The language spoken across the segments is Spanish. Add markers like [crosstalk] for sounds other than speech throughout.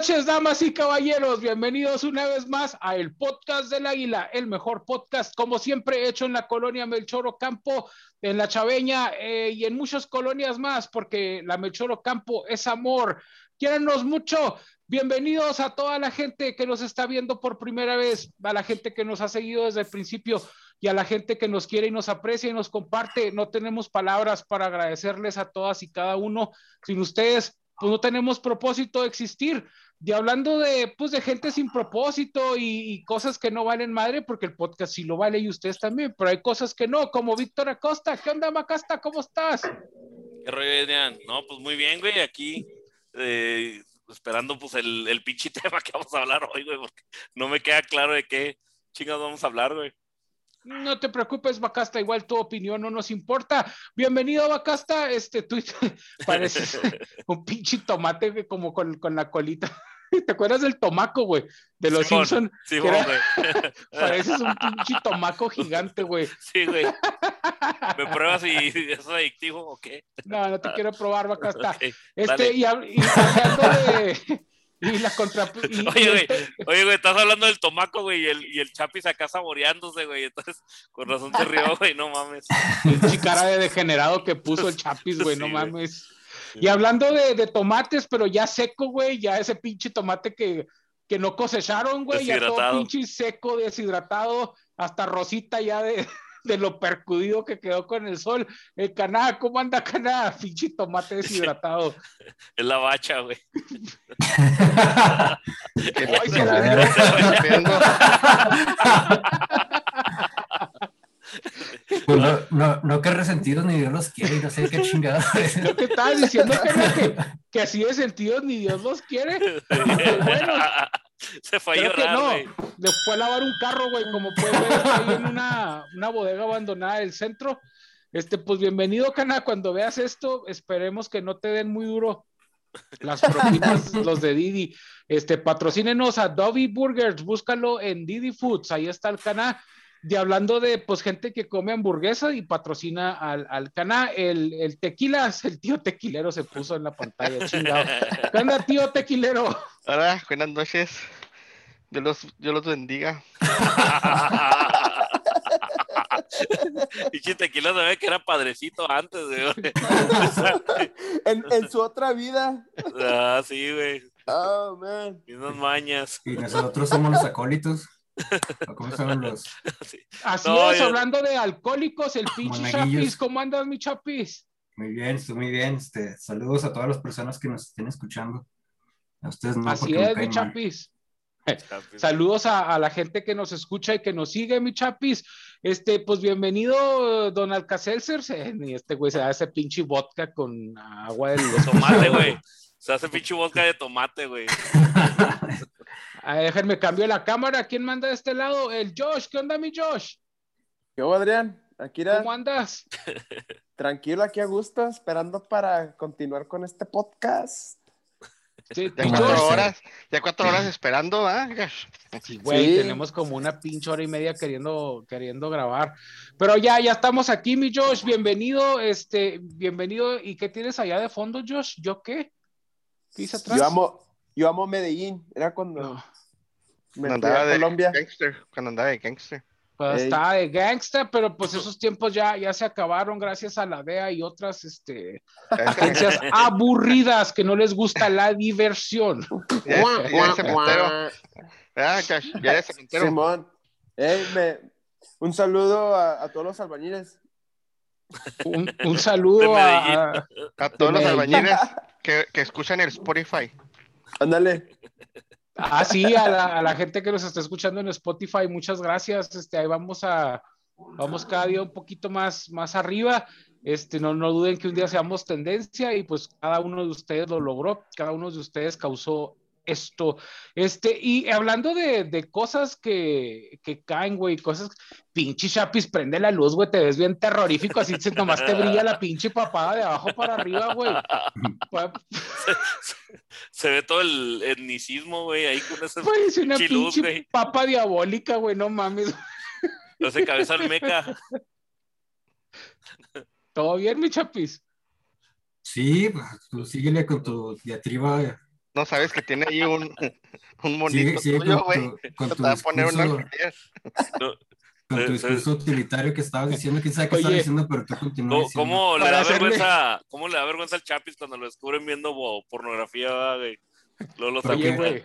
noches, damas y caballeros. Bienvenidos una vez más a el podcast del Águila, el mejor podcast, como siempre, hecho en la colonia Melchoro Campo, en la Chaveña eh, y en muchas colonias más, porque la Melchoro Campo es amor. Quiéranos mucho. Bienvenidos a toda la gente que nos está viendo por primera vez, a la gente que nos ha seguido desde el principio y a la gente que nos quiere y nos aprecia y nos comparte. No tenemos palabras para agradecerles a todas y cada uno. Sin ustedes, pues no tenemos propósito de existir. Y hablando de, pues, de gente sin propósito y, cosas que no valen madre, porque el podcast sí lo vale y ustedes también, pero hay cosas que no, como Víctor Acosta. ¿Qué onda, Macasta? ¿Cómo estás? ¿Qué rollo, Adrián? No, pues muy bien, güey, aquí eh, esperando pues el, el pinche [laughs] tema que vamos a hablar hoy, güey, porque no me queda claro de qué chingados vamos a hablar, güey. No te preocupes, Bacasta, igual tu opinión no nos importa. Bienvenido, Bacasta. Este tweet [laughs] parece [laughs] un pinche tomate como con, con, la colita. [laughs] ¿Te acuerdas del tomaco, güey? De los Simpsons. Sí, güey. [laughs] Pareces un pinche tomaco gigante, güey. [laughs] Sí, güey. ¿Me pruebas si es adictivo o qué? No, no te quiero probar, Bacasta. este, y, y hablando de y la contra... oye, güey, oye, güey, estás hablando del tomaco, güey, y el, y el Chapis acá saboreándose, güey. Entonces, con razón te rió, güey, no mames. Pinche cara de degenerado que puso el Chapis, güey, no mames. Y hablando de, de, tomates, pero ya seco, güey, ya ese pinche tomate que, que no cosecharon, güey, ya todo pinche seco, deshidratado, hasta rosita ya de, [laughs] de lo percudido que quedó con el sol. El caná, ¿cómo anda caná? [laughs] Pinche tomate deshidratado. Es la bacha, güey. [laughs] Pues no, no, no, que resentidos ni Dios los quiere, no sé qué chingada. [laughs] Estabas diciendo que, que, así de sentidos ni Dios los quiere. bueno, [laughs] Se fue a llorar, no. Le fue a lavar un carro, güey, como puede ver ahí en una, una bodega abandonada del centro. Este, pues bienvenido, Cana. Cuando veas esto, esperemos que no te den muy duro las propinas, [laughs] los de Didi. Este, patrocínenos a Dobby Burgers, búscalo en Didi Foods, ahí está el Cana. De hablando de pues gente que come hamburguesa y patrocina al, al Cana, el, el tequila, el tío tequilero se puso en la pantalla, chingado. ¿Qué onda, tío tequilero? Hola, buenas noches. Yo los, yo los bendiga. [laughs] y que tequila ve que era padrecito antes, güey. en, en, su otra vida. Ah, sí, güey. Oh, man. Y unas mañas. Y nosotros somos los acólitos. [laughs] ¿Cómo son los? [laughs] Así es, hablando de alcohólicos, el pinche Chapis. ¿Cómo andas, mi Chapis? Muy bien, estoy muy bien. Este, saludos a todas las personas que nos estén escuchando. A ustedes no. Así es, mi Chapis. Saludos a, la gente que nos escucha y que nos sigue, mi chapis. Este, pues bienvenido, don Alcacelser. Y este güey se da ese pinche vodka con agua de [laughs] tomate, güey. Se hace pinche vodka de tomate, güey. A déjenme cambio la cámara. ¿Quién manda de este lado? El Josh. ¿Qué onda, mi Josh? ¿Qué Adrián? Aquí ¿Cómo andas? [laughs] Tranquilo, aquí a gusto, esperando para continuar con este podcast. Sí, ya cuatro horas, ya cuatro horas esperando, ¿ah? Sí, güey, tenemos como una pinche hora y media queriendo, queriendo grabar. Pero ya, ya estamos aquí, mi Josh. Bienvenido, este, bienvenido. ¿Y qué tienes allá de fondo, Josh? ¿Yo qué? ¿Qué dice atrás? Yo amo, yo amo Medellín. Era cuando, cuando andaba de Colombia. Gangster, cuando andaba de gangster. Pues estaba de gangster, pero pues esos tiempos ya, ya se acabaron gracias a la DEA y otras este, [laughs] agencias aburridas que no les gusta la diversión. [laughs] Ya, Simón, un saludo a, todos los albañiles. Un, un saludo a, a, todos los albañiles que, que escuchan el Spotify. Ándale. Ah, sí, a la, gente que nos está escuchando en Spotify, muchas gracias. Este, ahí vamos a, vamos cada día un poquito más, más arriba. Este, no, no duden que un día seamos tendencia y pues cada uno de ustedes lo logró, cada uno de ustedes causó esto. Este, y hablando de, de cosas que, que caen, güey, cosas, pinche chapis, prende la luz, güey, te ves bien terrorífico, así se, nomás te brilla la pinche papada de abajo para arriba, güey. [laughs] se, ve todo el etnicismo, güey, ahí con ese Güey, es una pinche papa diabólica, güey, no mames. No sé, cabeza al meca. ¿Todo bien, mi chapis? Sí, pues síguele con tu diatriba No sabes que tiene ahí un, [laughs] un monito sigue tuyo, con güey. tu, con tu un discurso, alfiler. No, con tu Eh, discurso utilitario que estabas diciendo, quién sabe qué estabas diciendo, pero tú continúas ¿Cómo, le da vergüenza, ¿Cómo le da vergüenza al Chapis cuando lo descubren viendo bo- pornografía, ¿verdad, güey? Luego lo güey.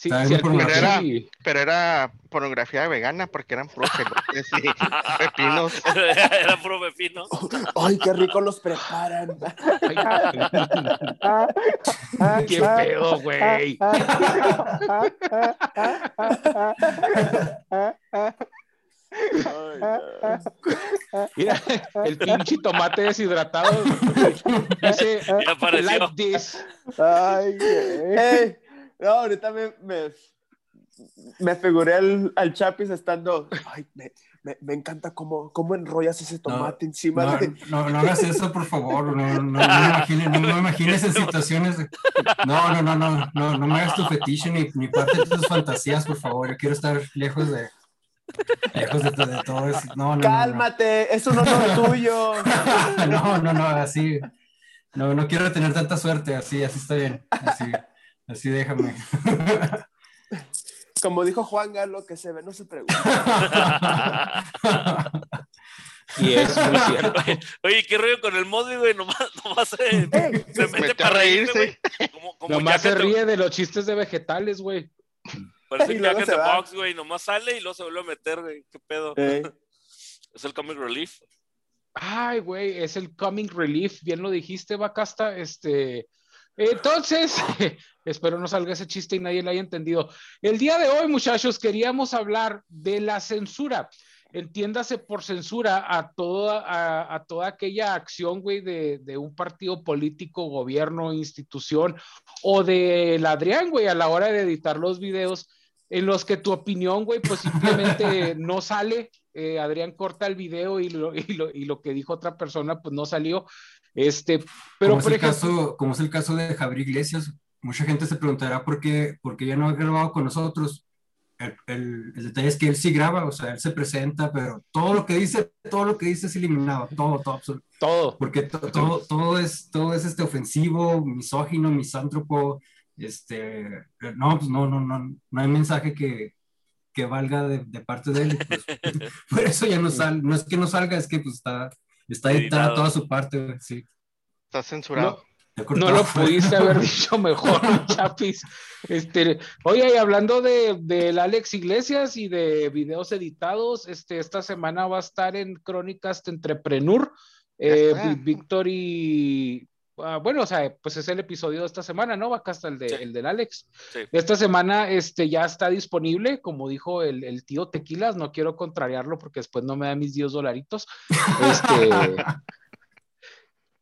Sí, pornografía. pinche- Pero era pornografía vegana porque eran puros [laughs] pepinos. [laughs] Era puro pepino. Ay, qué rico los preparan. Ay, qué [laughs] pedo, güey. Mira, el pinche tomate deshidratado dice like this. Ay, güey. No, ahorita me, me, me figuré al, al Chapis estando. Ay, me, me, me encanta cómo, cómo enrollas ese tomate encima No, de. no, no hagas eso, por favor. No, no, imagines, no imagines en situaciones. de- No, no, no, no, no, no me hagas tu fetiche ni, ni parte de tus fantasías, por favor. Yo quiero estar lejos de, lejos de, de todo eso. No, no, no, no. Cálmate, es un honor tuyo. [laughs] No, no, no, así. No, no quiero tener tanta suerte, así, así está bien. Así, así déjame. [laughs] Como dijo Juan Galo, que se ve, no se pregunta. Y es muy cierto. [laughs] Oye, ¿qué rollo con el Modi, güey? Nomás, nomás se, se mete Mete para reírse, reírse. güey. Como, como Nomás se ríe de los chistes de vegetales, güey. Parece que Jack the. Box, güey. Nomás sale y luego se vuelve a meter, güey. ¿Qué pedo? Eh, [laughs] Es el comic relief. Ay, güey, es el Coming Relief, bien lo dijiste, Bacasta. Este, entonces, [laughs] espero no salga ese chiste y nadie lo haya entendido. El día de hoy, muchachos, queríamos hablar de la censura. Entiéndase por censura a toda, a, a toda aquella acción, güey, de, de un partido político, gobierno, institución, o del Adrián, güey, a la hora de editar los videos en los que tu opinión, güey, pues simplemente [laughs] no sale. Eh, Adrián corta el video y lo, y, lo, y lo que dijo otra persona, pues no salió. Este, pero como, es por el ejemplo, caso, como es el caso de Javier Iglesias, mucha gente se preguntará por qué, por qué ya no ha grabado con nosotros. El, el- el detalle es que él sí graba, o sea, él se presenta, pero todo lo que dice, todo lo que dice es eliminado, todo, todo, todo. porque to- todo, todo es, todo es este ofensivo, misógino, misántropo, este, no, pues no, no, no, no hay mensaje que, que valga de, de parte de él, pues, [laughs] por eso ya no sale, no es que no salga, es que pues está, está editada toda su parte, güey, sí. Está censurado. No lo pudiste haber [laughs] dicho mejor, [laughs] Chapis. Este, oye, y hablando de, del Alex Iglesias y de videos editados, este, esta semana va a estar en Crónicas de Entrepreneur. Eh, Víctor y. ah, bueno, o sea, pues es el episodio de esta semana, ¿no? Acá el, de, Sí. el del Alex. Sí. Esta semana este, ya está disponible, como dijo el, el tío Tequilas, no quiero contrariarlo porque después no me da mis 10 dolaritos. Este, [laughs]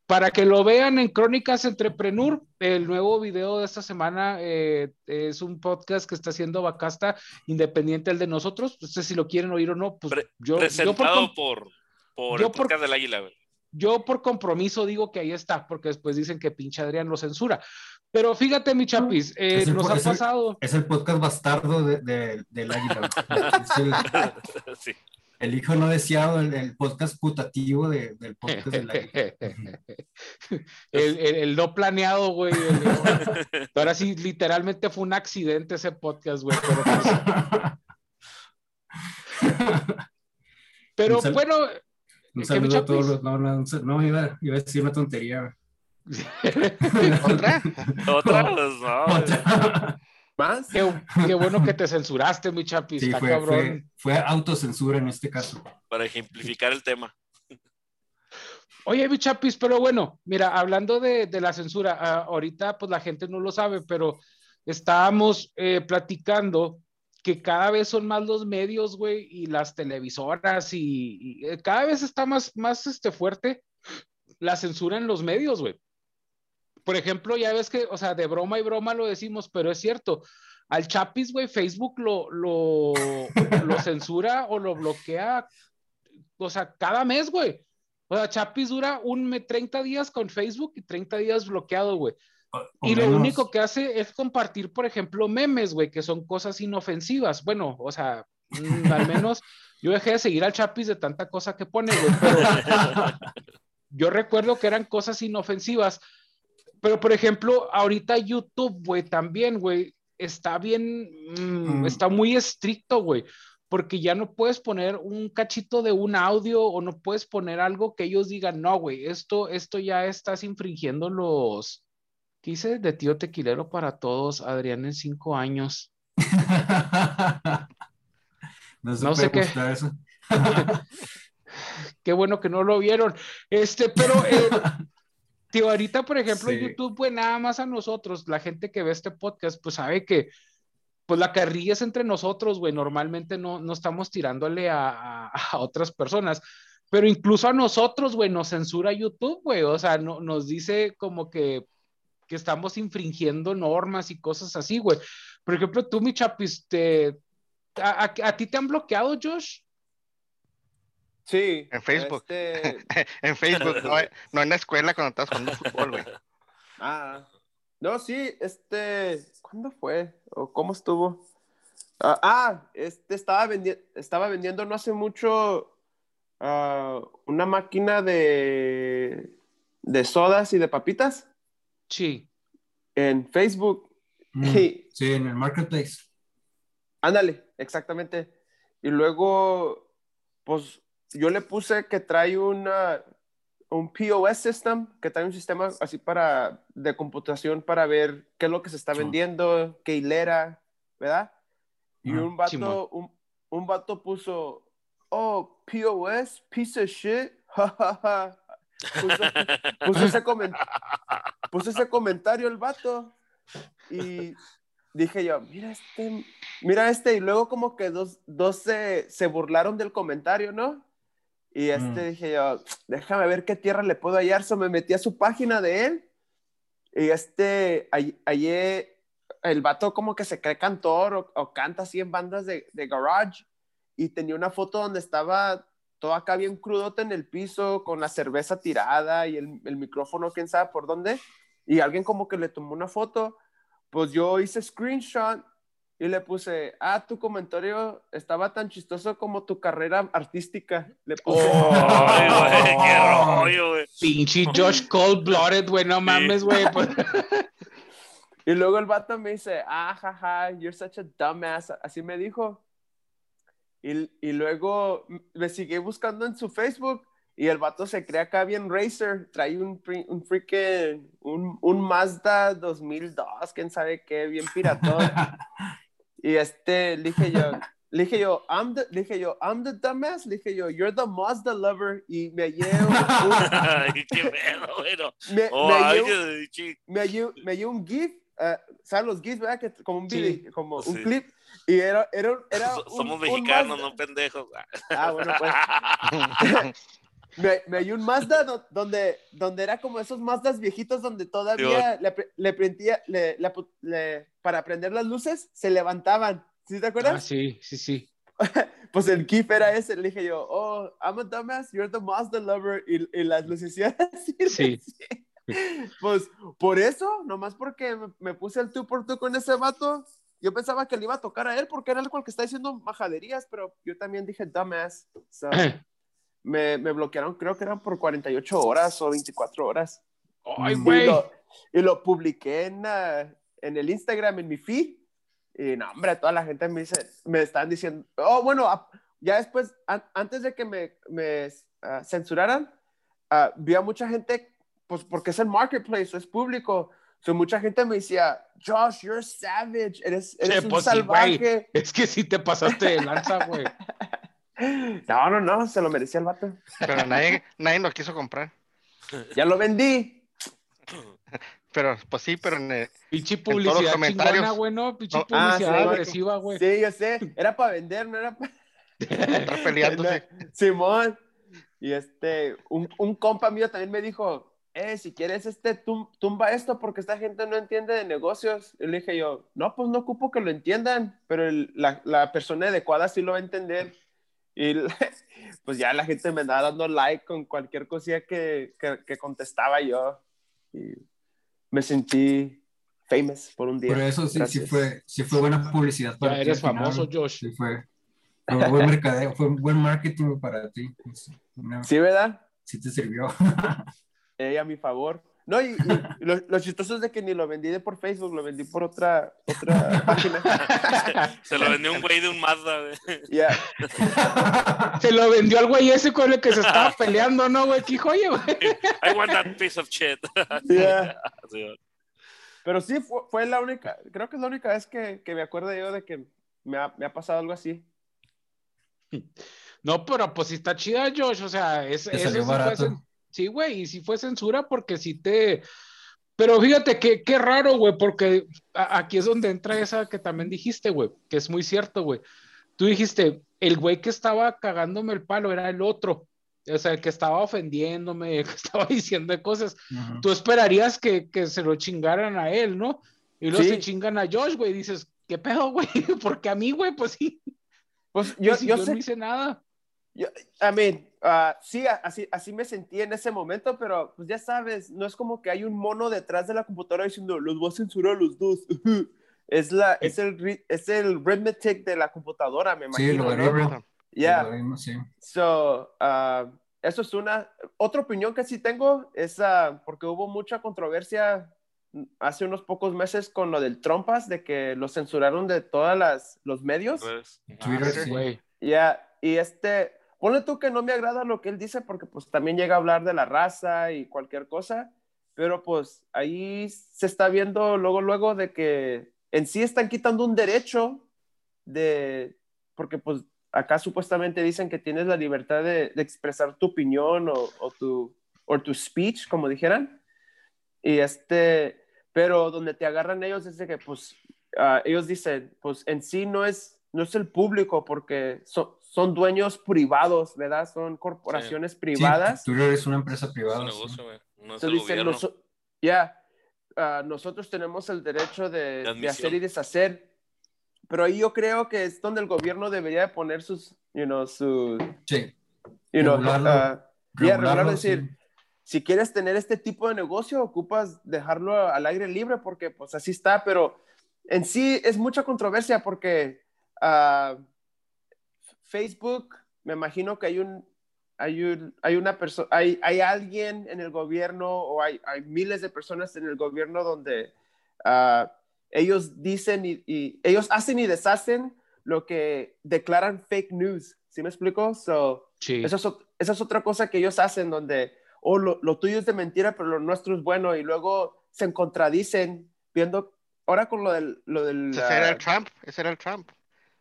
para que lo vean en Crónicas Entrepreneur, el nuevo video de esta semana eh, es un podcast que está haciendo Bacasta, independiente del de nosotros. No sé si lo quieren oír o no, pues Pre- yo, yo, por, Presentado com- por, por yo el por- podcast del Águila, güey. Yo por compromiso digo que ahí está, porque después dicen que pinche Adrián lo censura. Pero fíjate, mi chapis, eh, Es el- nos ha el- pasado. Es el podcast bastardo de, de- del águila. el, [laughs] sí. el hijo no deseado, el, el podcast putativo de- del podcast del águila. [laughs] el, el- el no planeado, güey. [laughs] ahora sí, literalmente fue un accidente ese podcast, güey. Pero, pues, pero bueno, Un ¿Qué, mi saludo a todos los. No, no, no, iba, iba a decir una tontería. ¿Otra? [laughs] Otra, no. Otra. ¿Más? qué, qué bueno que te censuraste, mi chapis. Sí, fue, cabrón. fue, fue autocensura en este caso. para ejemplificar el tema. Oye, mi chapis, pero bueno, mira, hablando de, de la censura, ah, ahorita pues la gente no lo sabe, pero estábamos eh, platicando que cada vez son más los medios, güey, y las televisoras, y, eh, cada vez está más, más este, fuerte la censura en los medios, güey. Por ejemplo, ya ves que, o sea, de broma y broma lo decimos, pero es cierto. Al Chapis, güey, Facebook lo, lo, [laughs] lo censura o lo bloquea, o sea, cada mes, güey. O sea, Chapis dura un me- 30 días con Facebook y 30 días bloqueado, güey. Y lo menos. único que hace es compartir, por ejemplo, memes, güey, que son cosas inofensivas. Bueno, o sea, mm, al menos [laughs] yo dejé de seguir al Chapis de tanta cosa que pone, güey, pero [laughs] yo recuerdo que eran cosas inofensivas. Pero, por ejemplo, ahorita YouTube, güey, también, güey, está bien, mm, Mm. está muy estricto, güey, porque ya no puedes poner un cachito de un audio o no puedes poner algo que ellos digan, no, güey, esto, esto ya estás infringiendo los, ¿qué dice? De tío tequilero para todos, Adrián en cinco años. [laughs] no, sé qué. eso. [laughs] Qué bueno que no lo vieron. Este, pero, eh, [laughs] tío, ahorita, por ejemplo, Sí. YouTube, pues nada más a nosotros, la gente que ve este podcast, pues sabe que, pues la carrilla es entre nosotros, güey. Normalmente no, no estamos tirándole a, a- a otras personas, pero incluso a nosotros, güey, nos censura YouTube, güey. O sea, no, nos dice como que, que estamos infringiendo normas y cosas así, güey. Por ejemplo, tú, mi chapis, te, a, a- a ti te han bloqueado, Josh? Sí. En Facebook. este, [laughs] En Facebook, no, no en la escuela cuando estabas jugando fútbol, güey. [laughs] Ah, no, sí, este, ¿cuándo fue? ¿O cómo estuvo? Ah, ah, este, estaba, vendi- estaba vendiendo no hace mucho ah, una máquina de, de sodas y de papitas Sí. en Facebook. Mm, [laughs] Y, Sí, en el marketplace. ándale, exactamente. Y luego, pues, yo le puse que trae una, un POS system, que trae un sistema así para, de computación para ver qué es lo que se está Sí. vendiendo, qué hilera, ¿verdad? Y un vato, un, un vato puso, oh, POS, piece of shit, ja, ja, ja. Puso, puso ese comen- puso ese comentario el vato y dije yo, mira este, mira este, y luego como que dos, dos se, se burlaron del comentario, ¿no? Y este Mm. dije yo, déjame ver qué tierra le puedo hallar, so me metí a su página de él y este, all- hallé el vato como que se cree cantor o, o canta así en bandas de, de garage y tenía una foto donde estaba todo acá bien crudote en el piso con la cerveza tirada y el, el micrófono quién sabe por dónde y alguien como que le tomó una foto pues yo hice screenshot y le puse ah tu comentario estaba tan chistoso como tu carrera artística le puse Ay, güey, qué [laughs] rollo, güey. Pinche Josh Cold Blooded, güey, no mames, güey. pues. [laughs] Y luego el vato me dice, ah, jaja, you're such a dumbass. Así me dijo. Y, y luego me sigue buscando en su Facebook y el vato se cree acá bien racer. Trae un, un freaking, un, un Mazda 2002, quién sabe qué, bien piratón. [laughs] y este, le dije yo, le dije yo, I'm the, le dije yo, I'm the dumbass. Le dije yo, you're the Mazda lover. Y me hallé un, [laughs] qué pedo, güey. no. me, Oh, me chi- me dio, me dio un GIF, eh, ¿saben los GIFs, verdad? Que, como un Sí. video, como Sí. un clip, y era, era, era un- Somos un mexicanos, Mazda- no pendejos. [laughs] Ah, bueno, pues, [laughs] me, me dio un Mazda do- donde, donde era como esos Mazdas viejitos donde todavía le, le prendía, le, le para prender las luces, se levantaban, ¿sí te Ah, acuerdas? sí, sí, sí. [laughs] Pues el GIF era ese, le dije yo, oh, I'm a dumbass, you're the Mazda lover, y, y las lucecillas así. Sí. Pues por eso, nomás porque me, me puse el tú por tú con ese vato, yo pensaba que le iba a tocar a él porque era el cual que está diciendo majaderías, pero yo también dije dumbass. So, [clears throat] me, me bloquearon, creo que eran por 48 horas o 24 horas. Ay. Y güey. lo, y lo publiqué en, ah, en el Instagram, en mi feed. Y no, hombre, toda la gente me dice, me están diciendo, oh, bueno, ya después, an- antes de que me, me ah, censuraran, ah, vi a mucha gente, pues porque es el marketplace, es público. So, mucha gente me decía, Josh, you're savage, eres, eres un pues salvaje. Es que sí te pasaste de lanza, güey. [laughs] no, no, no, se lo merecía el vato. Pero nadie, nadie lo quiso comprar. Ya lo vendí. Pero, pues sí, pero en el- Pinche todos los publicidad comentarios. chingona, güey, ¿no? Pinche No, ah, publicidad sí, agresiva, güey. Sí, yo sé, era para vender, no era para... estar peleándose. [laughs] Simón. Y este, un, un compa mío también me dijo, eh, si quieres, este, tum- tumba esto porque esta gente no entiende de negocios. Y le dije yo, no, pues no ocupo que lo entiendan, pero el- la, la persona adecuada sí lo va a entender. Y [laughs] pues ya la gente me andaba dando like con cualquier cosilla que, que, que contestaba yo. Y me sentí famous por un día. Por eso sí, sí fue, sí fue buena publicidad para Ya ti eres al final. famoso, Josh. Sí fue, fue buen mercadeo, fue buen marketing para ti. Una- Sí, ¿verdad? sí te sirvió. [laughs] Eh, a mi favor. No, y, y lo, lo chistoso es de que ni lo vendí de por Facebook, lo vendí por otra, otra [laughs] página. Se lo vendió un güey de un Mazda, güey. Ya. Se lo vendió al güey ese con el que se estaba peleando, ¿no, güey? Que dijo, oye, güey. I want that piece of shit. [laughs] Pero sí, fue, fue la única, creo que es la única vez que, que me acuerdo yo de que me ha, me ha pasado algo así. No, pero pues sí está chida, Josh. O sea, es, eso salió sí güey, y si fue censura porque sí te... Pero fíjate que qué raro, güey, porque aquí es donde entra esa que también dijiste, güey, que es muy cierto, güey. Tú dijiste, el güey que estaba cagándome el palo era el otro. O sea, el que estaba ofendiéndome, [laughs] el que estaba diciendo cosas. Ujú. Tú esperarías que, que se lo chingaran a él, ¿no? Y luego Sí. se chingan a Josh, güey. Dices, ¿qué pedo, güey? [laughs] Porque a mí, güey, pues sí. Pues yo, Pues, si yo yo sé, no hice nada. Yo, I mean, ah, sí, así, así me sentí en ese momento, pero pues ya sabes, no es como que hay un mono detrás de la computadora diciendo, los voy a censurar a los dos. [laughs] Es, la, es, el, es el arithmetic de la computadora, me Sí, el imagino. ¿no? Ya. Logaritmo, sí. So, ah, eso es una. Otra opinión que sí tengo es ah, porque hubo mucha controversia hace unos pocos meses con lo del Trompas, de que lo censuraron de todas las los medios. Pues, Twitter, Ah, sí. sí. Güey. Ya, y este, ponle tú que no me agrada lo que él dice porque pues también llega a hablar de la raza y cualquier cosa, pero pues ahí se está viendo luego, luego de que en sí están quitando un derecho de, porque pues acá supuestamente dicen que tienes la libertad de, de expresar tu opinión o, o tu, o tu speech, como dijeran, y este, pero donde te agarran ellos es de que pues ah, ellos dicen, pues en sí no es, no es el público porque so- son dueños privados, ¿verdad? Son corporaciones Sí, privadas. Twitter es una empresa es privada. un sí. negocio, güey. No es Entonces el dicen, gobierno. noso- ya, ah, nosotros tenemos el derecho de, De hacer y deshacer, pero ahí yo creo que es donde el gobierno debería de poner sus, you know, sus, Sí, you know, Regularlo. ah, ya, regularlo, regularlo, decir, sí. si quieres tener este tipo de negocio, ocupas dejarlo al aire libre porque pues así está, pero en sí es mucha controversia porque ah, Facebook, me imagino que hay un, hay un, hay una persona, hay, hay alguien en el gobierno o hay, hay miles de personas en el gobierno donde ah, ellos dicen y, y ellos hacen y deshacen lo que declaran fake news. ¿Sí me explico? So, Sí. esa es, ot- esa es otra cosa que ellos hacen donde, oh, lo, lo tuyo es de mentira, pero lo nuestro es bueno, y luego se contradicen viendo, ahora con lo del... Lo del Ese era ah, el Trump, ese era el Trump.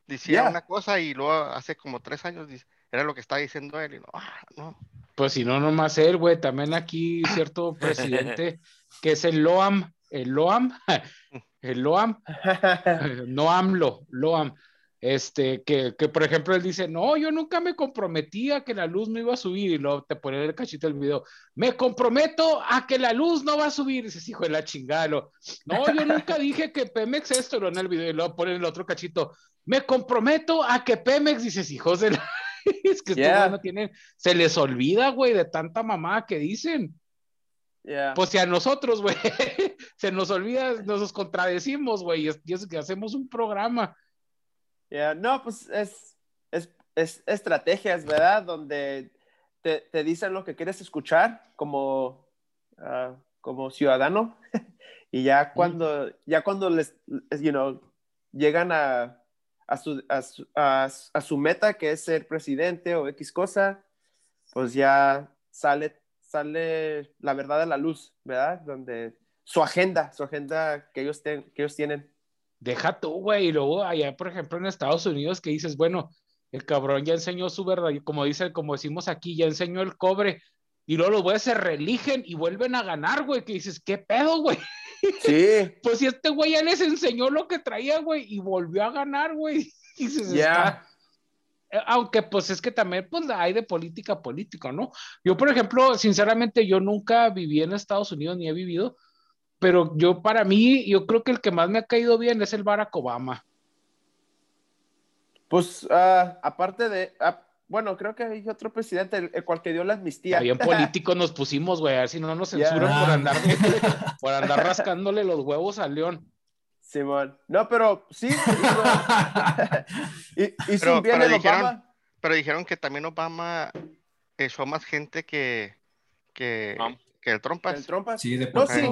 Decía una cosa y luego hace como tres años dice- era lo que estaba diciendo él. Y no, ah, no. Pues si no, nomás él, güey. También aquí cierto [laughs] presidente que es el Loam, el Loam, [laughs] el Loam, [laughs] no AMLO, Loam. Este, que, que por ejemplo él dice, no, yo nunca me comprometí a que la luz no iba a subir, y luego te pone el cachito del video, me comprometo a que la luz no va a subir, y dices, hijo de la chingada, lo, no, yo nunca dije que Pemex esto, lo en el video, y luego pone el otro cachito, me comprometo a que Pemex, dices, hijos de la... [laughs] es que Yeah. no tienen, se les olvida, güey, de tanta mamá que dicen. Yeah. Pues si a nosotros, güey, [laughs] se nos olvida, nos contradecimos, güey, y es, y es que hacemos un programa. Yeah, No, pues es, es, es estrategias, ¿verdad? Donde te, te dicen lo que quieres escuchar como, ah, como ciudadano [laughs] y ya cuando, ya cuando les, you know, llegan a, a, su, a, su, a, su meta, que es ser presidente o X cosa, pues ya sale, sale la verdad a la luz, ¿verdad? Donde su agenda, su agenda que ellos, ten- que ellos tienen. Deja tú, güey, y luego allá, por ejemplo, en Estados Unidos, que dices, bueno, el cabrón ya enseñó su verdad, y como dice, como decimos aquí, ya enseñó el cobre, y luego los güeyes se religen y vuelven a ganar, güey, que dices, ¿qué pedo, güey? Sí, [laughs] Pues si este güey ya les enseñó lo que traía, güey, y volvió a ganar, güey. [laughs] Y está- Eh, Aunque pues es que también pues hay de política a política, ¿no? Yo, por ejemplo, sinceramente, yo nunca viví en Estados Unidos ni he vivido, pero yo para mí, yo creo que el que más me ha caído bien es el Barack Obama. Pues ah, aparte de, bueno, creo que hay otro presidente, el, el cual que dio la amnistía. Bien [laughs] políticos nos pusimos, güey, a ver si no nos censuran por andar, [laughs] por andar rascándole los huevos al león. Simón. No, pero sí, hizo [laughs] Pero- un bien pero el dijeron- Obama. Pero dijeron que también Obama echó más gente que, que, Trump. que que el Trompas. El Trump. Sí, deportó, sí.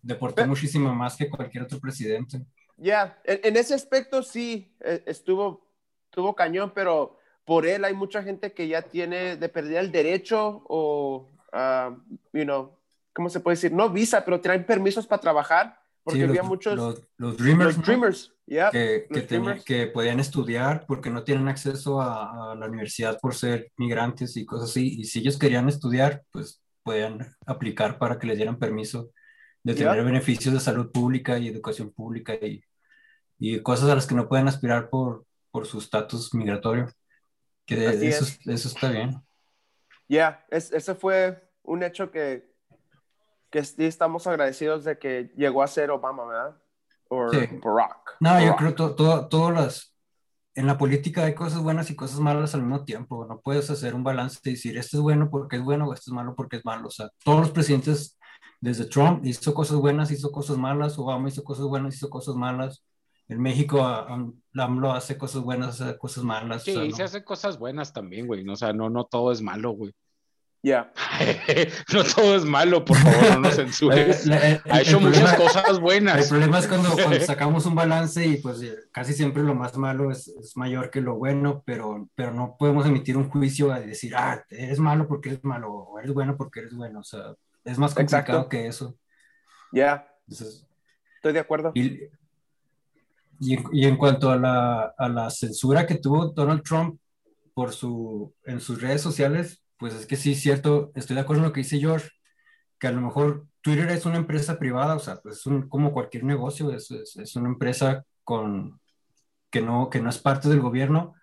deportó Pero- muchísimo más que cualquier otro presidente. Ya, en, en ese aspecto sí, eh, estuvo, estuvo cañón, pero por él hay mucha gente que ya tiene de perder el derecho o, ah, you know, ¿cómo se puede decir? No visa, pero traen permisos para trabajar, porque Sí, había los, muchos, los, los dreamers, los ¿no? dreamers, ya, que, que, tenía- dreamers. que podían estudiar porque no tienen acceso a, a la universidad por ser migrantes y cosas así. Y si ellos querían estudiar, pues podían aplicar para que les dieran permiso de tener beneficios de salud pública y educación pública y, y cosas a las que no pueden aspirar por, por su estatus migratorio. Que Así eso, es. eso está bien. Ya, es- ese fue un hecho que, que sí estamos agradecidos de que llegó a ser Obama, ¿verdad? O Sí. Barack. No, yo Barack. creo que todo, todas las... En la política hay cosas buenas y cosas malas al mismo tiempo. No puedes hacer un balance y decir, esto es bueno porque es bueno o esto es malo porque es malo. O sea, todos los presidentes, desde Trump, hizo cosas buenas, hizo cosas malas, Obama hizo cosas buenas, hizo cosas malas. En México, a- a- AMLO hace cosas buenas, hace cosas malas. o Sí, sea, ¿no? se hacen cosas buenas también, güey. O sea, no, no todo es malo, güey. Ya, [laughs] no todo es malo, por favor, no nos censures. [laughs] La- la- el- Ha hecho el muchas cosas El buenas. problema es cuando, cuando [laughs] sacamos un balance y pues eh, casi siempre lo más malo es, es mayor que lo bueno, pero, pero no podemos emitir un juicio a decir, ah, eres malo porque eres malo o eres bueno porque eres bueno. O sea, es más complicado Exacto. que eso. ya, estoy de acuerdo. y, y, en- cuanto a la, a la censura que tuvo Donald Trump por su, en sus redes sociales, pues es que sí, cierto, estoy de acuerdo en lo que dice George, que a lo mejor Twitter es una empresa privada, o sea, pues es un- como cualquier negocio, es, es, es una empresa con, que, no, que no es parte del gobierno,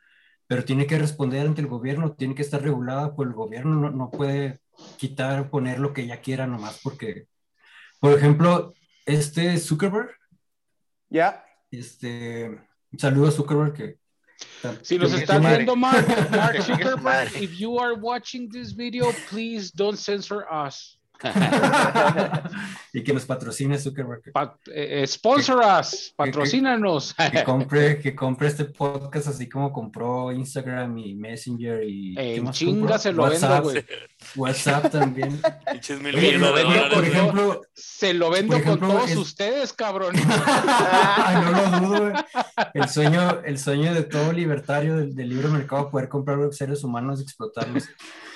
pero tiene que responder ante el gobierno, tiene que estar regulada por el gobierno, no, no puede quitar poner lo que ella quiera nomás porque, por ejemplo, este Zuckerberg, Ya, este, un saludo a Zuckerberg que... Si nos madre. viendo, Mark, [laughs] Mark Zuckerberg, if you are watching this video, please don't censor us. [laughs] y que nos patrocine Zuckerberg. Que, Pa- eh, eh, sponsor us, patrocínanos. que compre, que compre este podcast así como compró Instagram y Messenger y... ¿qué En más chinga compró? se lo vendo, WhatsApp, güey. WhatsApp también. Pinches mil Oye, millones lo de vendo, dólares. por ejemplo, Se lo vendo Por ejemplo, con todos es- ustedes, cabrón. [laughs] No lo dudo, güey. El sueño, el sueño de todo libertario del, del libre mercado poder comprar seres humanos y explotarlos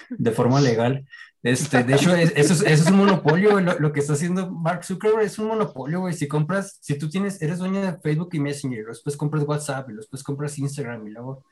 de forma legal. Este, de hecho, es- eso, es, eso es un monopolio. Lo, lo que está haciendo Mark Zuckerberg es un monopolio, güey. Si compras, si tú tienes, eres dueño de Facebook y Messenger, después compras WhatsApp, y después compras Instagram, y luego,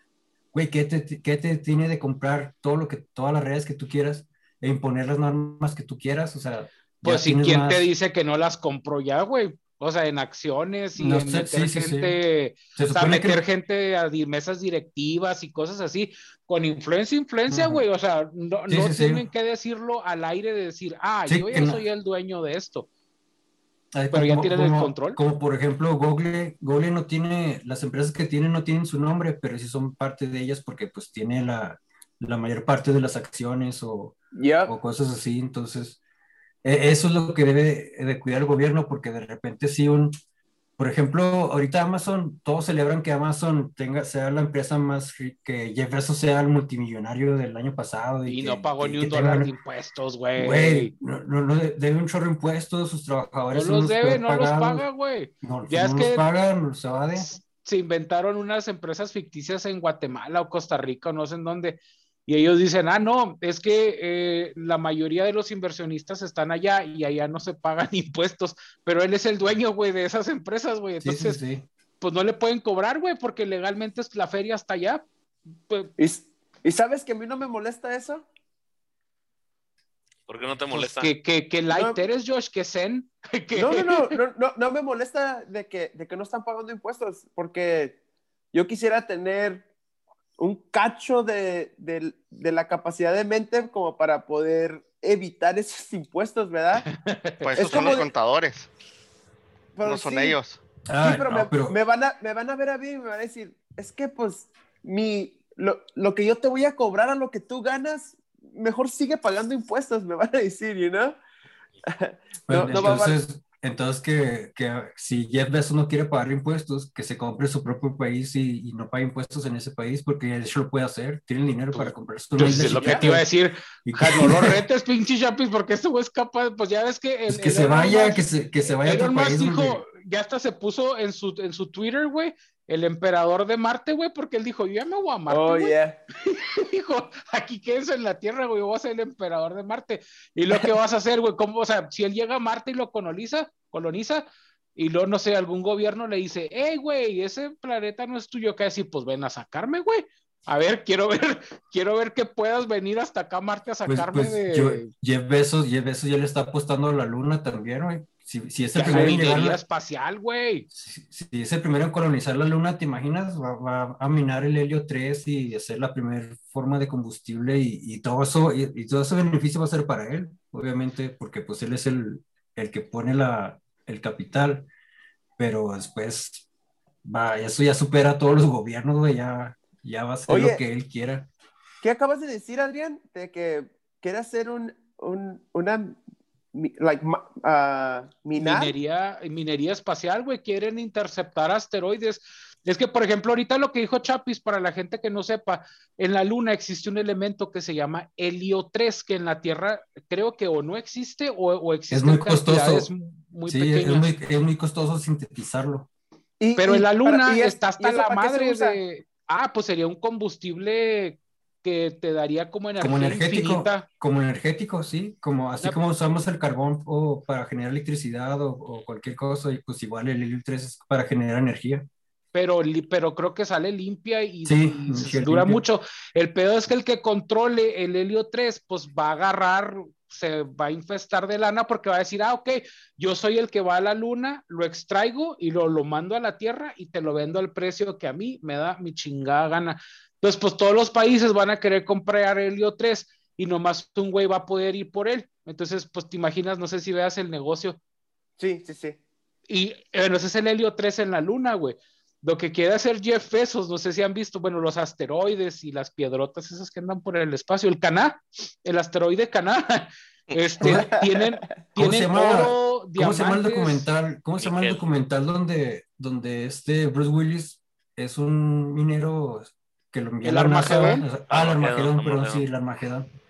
güey, ¿qué te, qué te tiene de comprar todo lo que, todas las redes que tú quieras e imponer las normas que tú quieras? O sea, Pues si quién más- te dice que no las compró ya, güey. O sea, en acciones y No en meter sí, sí, sí. gente, se o sea, supone que- meter gente a di- mesas directivas y cosas así, con influencia, influencia, güey. O sea, no, Sí, no sí, sí. tienen que decirlo al aire de decir, ah, Sí, yo ya no. soy el dueño de esto. Ay, Pero ya como- tienen el como- control. Como por ejemplo, Google, Google no tiene, las empresas que tienen no tienen su nombre, pero sí son parte de ellas porque pues tiene la, la mayor parte de las acciones o, ya, o cosas así. Entonces, eso es lo que debe de cuidar el gobierno porque de repente sí un, por ejemplo, ahorita Amazon, todos celebran que Amazon tenga, sea la empresa más, que Jeff Bezos sea el multimillonario del año pasado. Y que- no pagó ni un tenga- dólar de impuestos, güey. Güey, no, no, no de- debe un chorro de impuestos, sus No trabajadores son los los debe, no los paga, güey. No, Ya no es los que- pagan, los evade. se inventaron unas empresas ficticias en Guatemala o Costa Rica no sé en dónde. Y ellos dicen, ah, no, es que eh, la mayoría de los inversionistas están allá y allá no se pagan [laughs] impuestos, pero él es el dueño, güey, de esas empresas, güey. Entonces, sí, sí. pues no le pueden cobrar, güey, porque legalmente es la feria hasta allá. Pues, ¿Y, y sabes que a mí no me molesta eso? ¿Por qué no te pues, molesta? que, que, que light No. eres, Josh, que zen. [laughs] que- No, no, no, no, no, no me molesta de que, de que no están pagando impuestos, porque yo quisiera tener un cacho de, de- de la capacidad de mente como para poder evitar esos impuestos, ¿verdad? [laughs] Pues Es esos son como los de- contadores, Pero no son sí, ellos. Sí, Ay, pero, no, me, pero- me van a, me van a ver a mí y me van a decir, es que pues mi, lo, lo que yo te voy a cobrar a lo que tú ganas, mejor sigue pagando impuestos, me van a decir, you know? [laughs] pues, no, no va a valer- entonces, entonces que, que si Jeff Bezos no quiere pagar impuestos, que se compre su propio país y, y no pague impuestos en ese país, porque él lo puede hacer, tiene el dinero para comprar su Pues isla es lo que te iba a decir. Y que, No lo [laughs] retes, pinche Chapis, porque este güey es capaz. Pues ya ves que. el- pues que el se vaya, Musk- que se, que se vaya a otro país. dijo, donde- ya hasta se puso en su, en su Twitter, güey, el emperador de Marte, güey, porque él dijo, yo ya me voy a Marte, Oh, güey. yeah. [laughs] Dijo, aquí quédense en la Tierra, güey, yo voy a ser el emperador de Marte. Y lo que vas a hacer, güey, ¿cómo? O sea, si él llega a Marte y lo coloniza, coloniza, y luego, no sé, algún gobierno le dice, hey, güey, ese planeta no es tuyo, ¿qué decir? Pues ven a sacarme, güey. A ver, quiero ver, [laughs] quiero ver que puedas venir hasta acá a Marte a Pues, sacarme pues, de... yo- Jeff Bezos, Jeff Bezos ya le está apostando a la luna también, güey. Si, si es el primero en llegar a espacial, güey. si, si es el primero en colonizar la luna, ¿te imaginas? Va, va a minar el helio 3 y hacer la primera forma de combustible y, y todo eso, y, y todo ese beneficio va a ser para él, obviamente, porque pues él es el, el que pone la, el capital, pero después va, eso ya supera a todos los gobiernos, güey, ya, ya va a ser Oye. lo que él quiera. ¿Qué acabas de decir, Adrián? De que quiere hacer un, un una, mi- like, minar. Minería, minería espacial, güey, quieren interceptar asteroides. Es que, por ejemplo, ahorita lo que dijo Chapis, para la gente que no sepa, en la Luna existe un elemento que se llama helio 3, que en la Tierra creo que o no existe o, o existe muy en cantidades costoso. muy sí, es muy, es muy costoso sintetizarlo. Y- Pero y en la para- Luna y es- está ¿y hasta la para madre de... Ah, pues sería un combustible que te daría como energía Como energético, infinita. como energético, sí, como así como usamos el carbón o para generar electricidad o, o cualquier cosa, y pues igual el helio 3 es para generar energía. pero, pero creo que sale limpia y, Sí, y dura limpia. mucho. El pedo es que el que controle el helio 3, pues va a agarrar, se va a infestar de lana porque va a decir, ah, ok, yo soy el que va a la luna, lo extraigo y lo, lo mando a la Tierra y te lo vendo al precio que a mí me da mi chingada gana. Entonces, pues todos los países van a querer comprar helio 3 y nomás un güey va a poder ir por él. Entonces, pues te imaginas, no sé si veas el negocio. Sí, sí, sí. Y bueno, ese es el helio 3 en la luna, güey. Lo que quiere hacer Jeff Bezos, no sé si han visto, bueno, los asteroides y las piedrotas esas que andan por el espacio, el Caná, el asteroide Caná, [laughs] este, tienen, ¿Cómo tienen se llama? oro, ¿Cómo se llama el diamantes. documental? ¿Cómo se llama el documental donde, donde este Bruce Willis es un minero que lo envía ¿El? Armagedón? Ah, el Armagedón, perdón, sí, el Armagedón.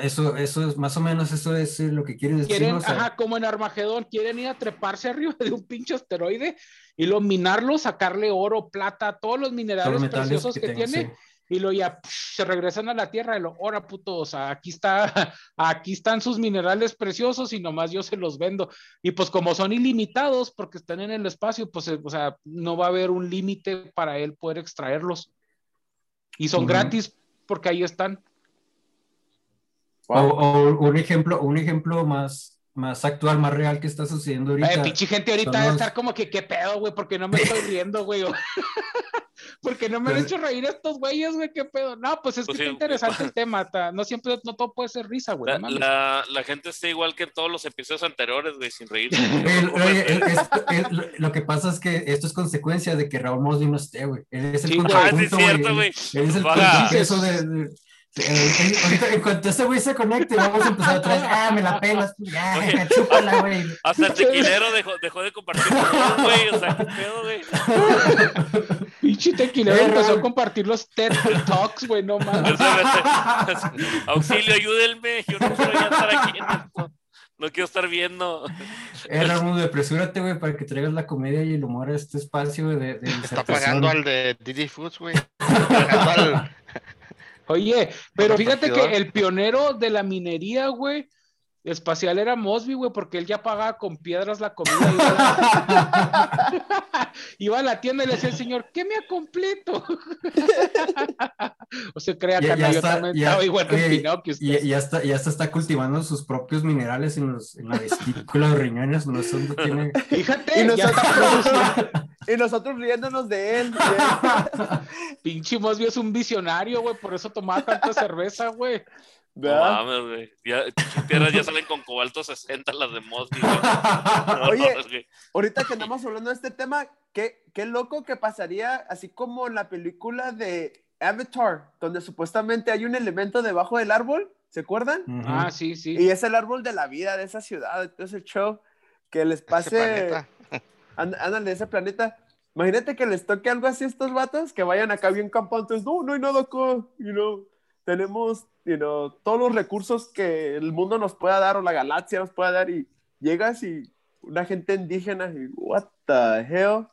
Eso, eso es más o menos eso es eh, lo que quiere decir. Quieren, o sea, ajá, como en Armagedón, quieren ir a treparse arriba de un pinche asteroide y lo minarlo, sacarle oro, plata, todos los todos minerales los preciosos que tiene. sí. y luego ya psh, se regresan a la tierra y lo, ahora puto, o sea, aquí está, [laughs] aquí están sus minerales preciosos y nomás yo se los vendo. Y pues como son ilimitados porque están en el espacio, pues, eh, o sea, no va a haber un límite para él poder extraerlos. Y son gratis porque ahí están. O, o un ejemplo, un ejemplo más, más actual, más real que está sucediendo ahorita. Ay, pinche gente ahorita debe los- estar como que, ¿qué pedo, güey? Porque no me estoy [laughs] riendo, güey. [laughs] Porque no me han hecho reír estos güeyes, güey, qué pedo. No, pues es Pues que sí, está interesante el tema. ta- No siempre, no todo puede ser risa, güey. La, no la, la gente está igual que en todos los episodios anteriores, güey, sin el- lo- que pasa es que esto es consecuencia de que Raúl Mosby no esté, güey. Él es el Sí, güey. Ah, sí, es contrapunto, cierto, güey. Él es el Baja. contrapeso de... de- de- eh, ahorita, en cuanto ese güey se conecte, vamos a empezar otra vez. Ah, me la pelas. Ya, Oye. [laughs] chúpala, güey. Hasta el tequilero dejó, dejó de compartir güey. O sea, qué pedo, güey. Pinche tequilero Eh, empezó a compartir los TED Talks, güey, no mames. Auxilio, ayúdenme. Yo no quiero ya estar aquí en esto. No quiero estar viendo. Eh, Raúl, apresúrate, güey, para que traigas la comedia y el humor a este espacio de, de Está pagando al de Didi Foods, güey. Está pagando al- Oye, pero fíjate que el pionero de la minería, güey, espacial era Mosby, güey, porque él ya pagaba con piedras la comida. Iba a la, [laughs] iba a la tienda y le decía al señor, ¿qué me ha completo? [laughs] o se crea, Ya- ya yo también ya- estaba igual que usted. Y ya está, ya está, está cultivando sus propios minerales en, los, en la vesícula de riñones. No sé dónde tiene. Fíjate, Y ya está produciendo. nosotros, [laughs] y nosotros riéndonos de él. Pinche Mosby es un visionario, güey, por eso tomaba tanta cerveza, güey. No ¿verdad? mames, güey. Ya, piedras ya salen con cobalto 60 las de Mosby. [laughs] No, Oye. güey. Ahorita que andamos hablando de este tema, qué, qué loco que pasaría, así como en la película de Avatar, donde supuestamente hay un elemento debajo del árbol, ¿se acuerdan? Ah, sí, sí. Y es el árbol de la vida de esa ciudad, de todo ese show. que les pase, ándale, ese planeta. Imagínate que les toque algo así a estos vatos, que vayan acá bien campantes. No, no hay nada acá, you know. Tenemos, you know, todos los recursos que el mundo nos pueda dar o la galaxia nos pueda dar y llegas y una gente indígena y what the hell.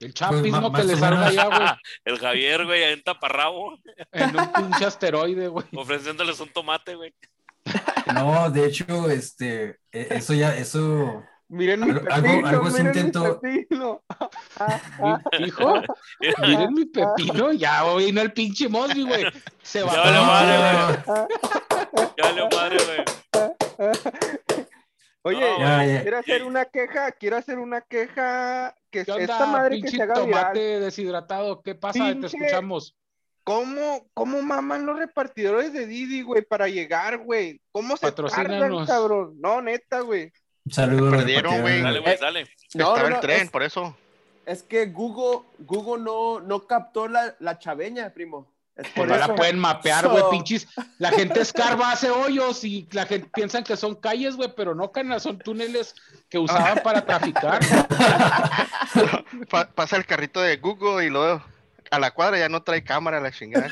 El chapismo Pues, que les salga ya, güey. [laughs] El Javier, güey, ahí en taparrabo, En un pinche asteroide, güey. ofreciéndoles un tomate, güey. No, de hecho, este, e- eso ya, eso, Miren mi Algo- pepino, algo- miren mi intento- pepino. [laughs] Mi- Hijo, miren mi [laughs] pepino. Ya vino el pinche Mosby, güey. Se va Ya tomar, madre, güey. Ya valió madre, güey. [laughs] Oye, No, ya, ya. quiero hacer una queja, quiero hacer una queja que ¿Qué onda, esta madre que pinche se haga tomate viral. deshidratado? ¿Qué pasa? Te Pinche- escuchamos. ¿Cómo, ¿Cómo maman los repartidores de Didi, güey, para llegar, güey? ¿Cómo se tardan, cabrón? No, neta, güey. Un saludo. Perdieron, güey. Dale, güey, Eh, dale. No, Estaba no, el tren, es, por eso. es que Google, Google no, no captó la, la chaveña, primo. Es por Pues no la pueden mapear, So- güey, pinches. La gente escarba, hace hoyos y la gente piensan que son calles, güey, pero no, canas, son túneles que usaban [laughs] para traficar. [laughs] Pa- pasa el carrito de Google y luego a la cuadra ya no trae cámara la chingada.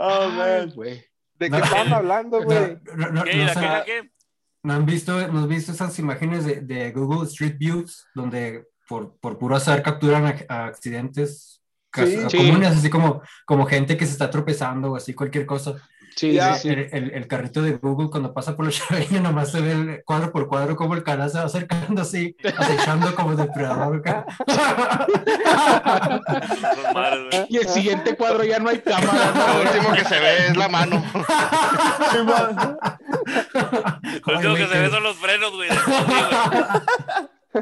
Oh, man. Güey. ¿De No, qué estaban no, hablando, güey? no, no, ¿Qué? no ¿La sé, qué? ¿La qué? ¿no han visto, ¿no has visto esas imágenes de, de Google Street Views donde por, por puro azar capturan a, a accidentes Sí. Sí. comunes, así como, como gente que se está tropezando o así, cualquier cosa? Sí, Ya. sí, sí. El, el- el carrito de Google cuando pasa por los [laughs] chaveños nomás se ve el cuadro por cuadro como el canal se va acercando así, acechando como depredador. [laughs] Y el siguiente cuadro ya no hay cámara, Lo último que se ve es la mano. [laughs] Lo último que se ve son los frenos, güey.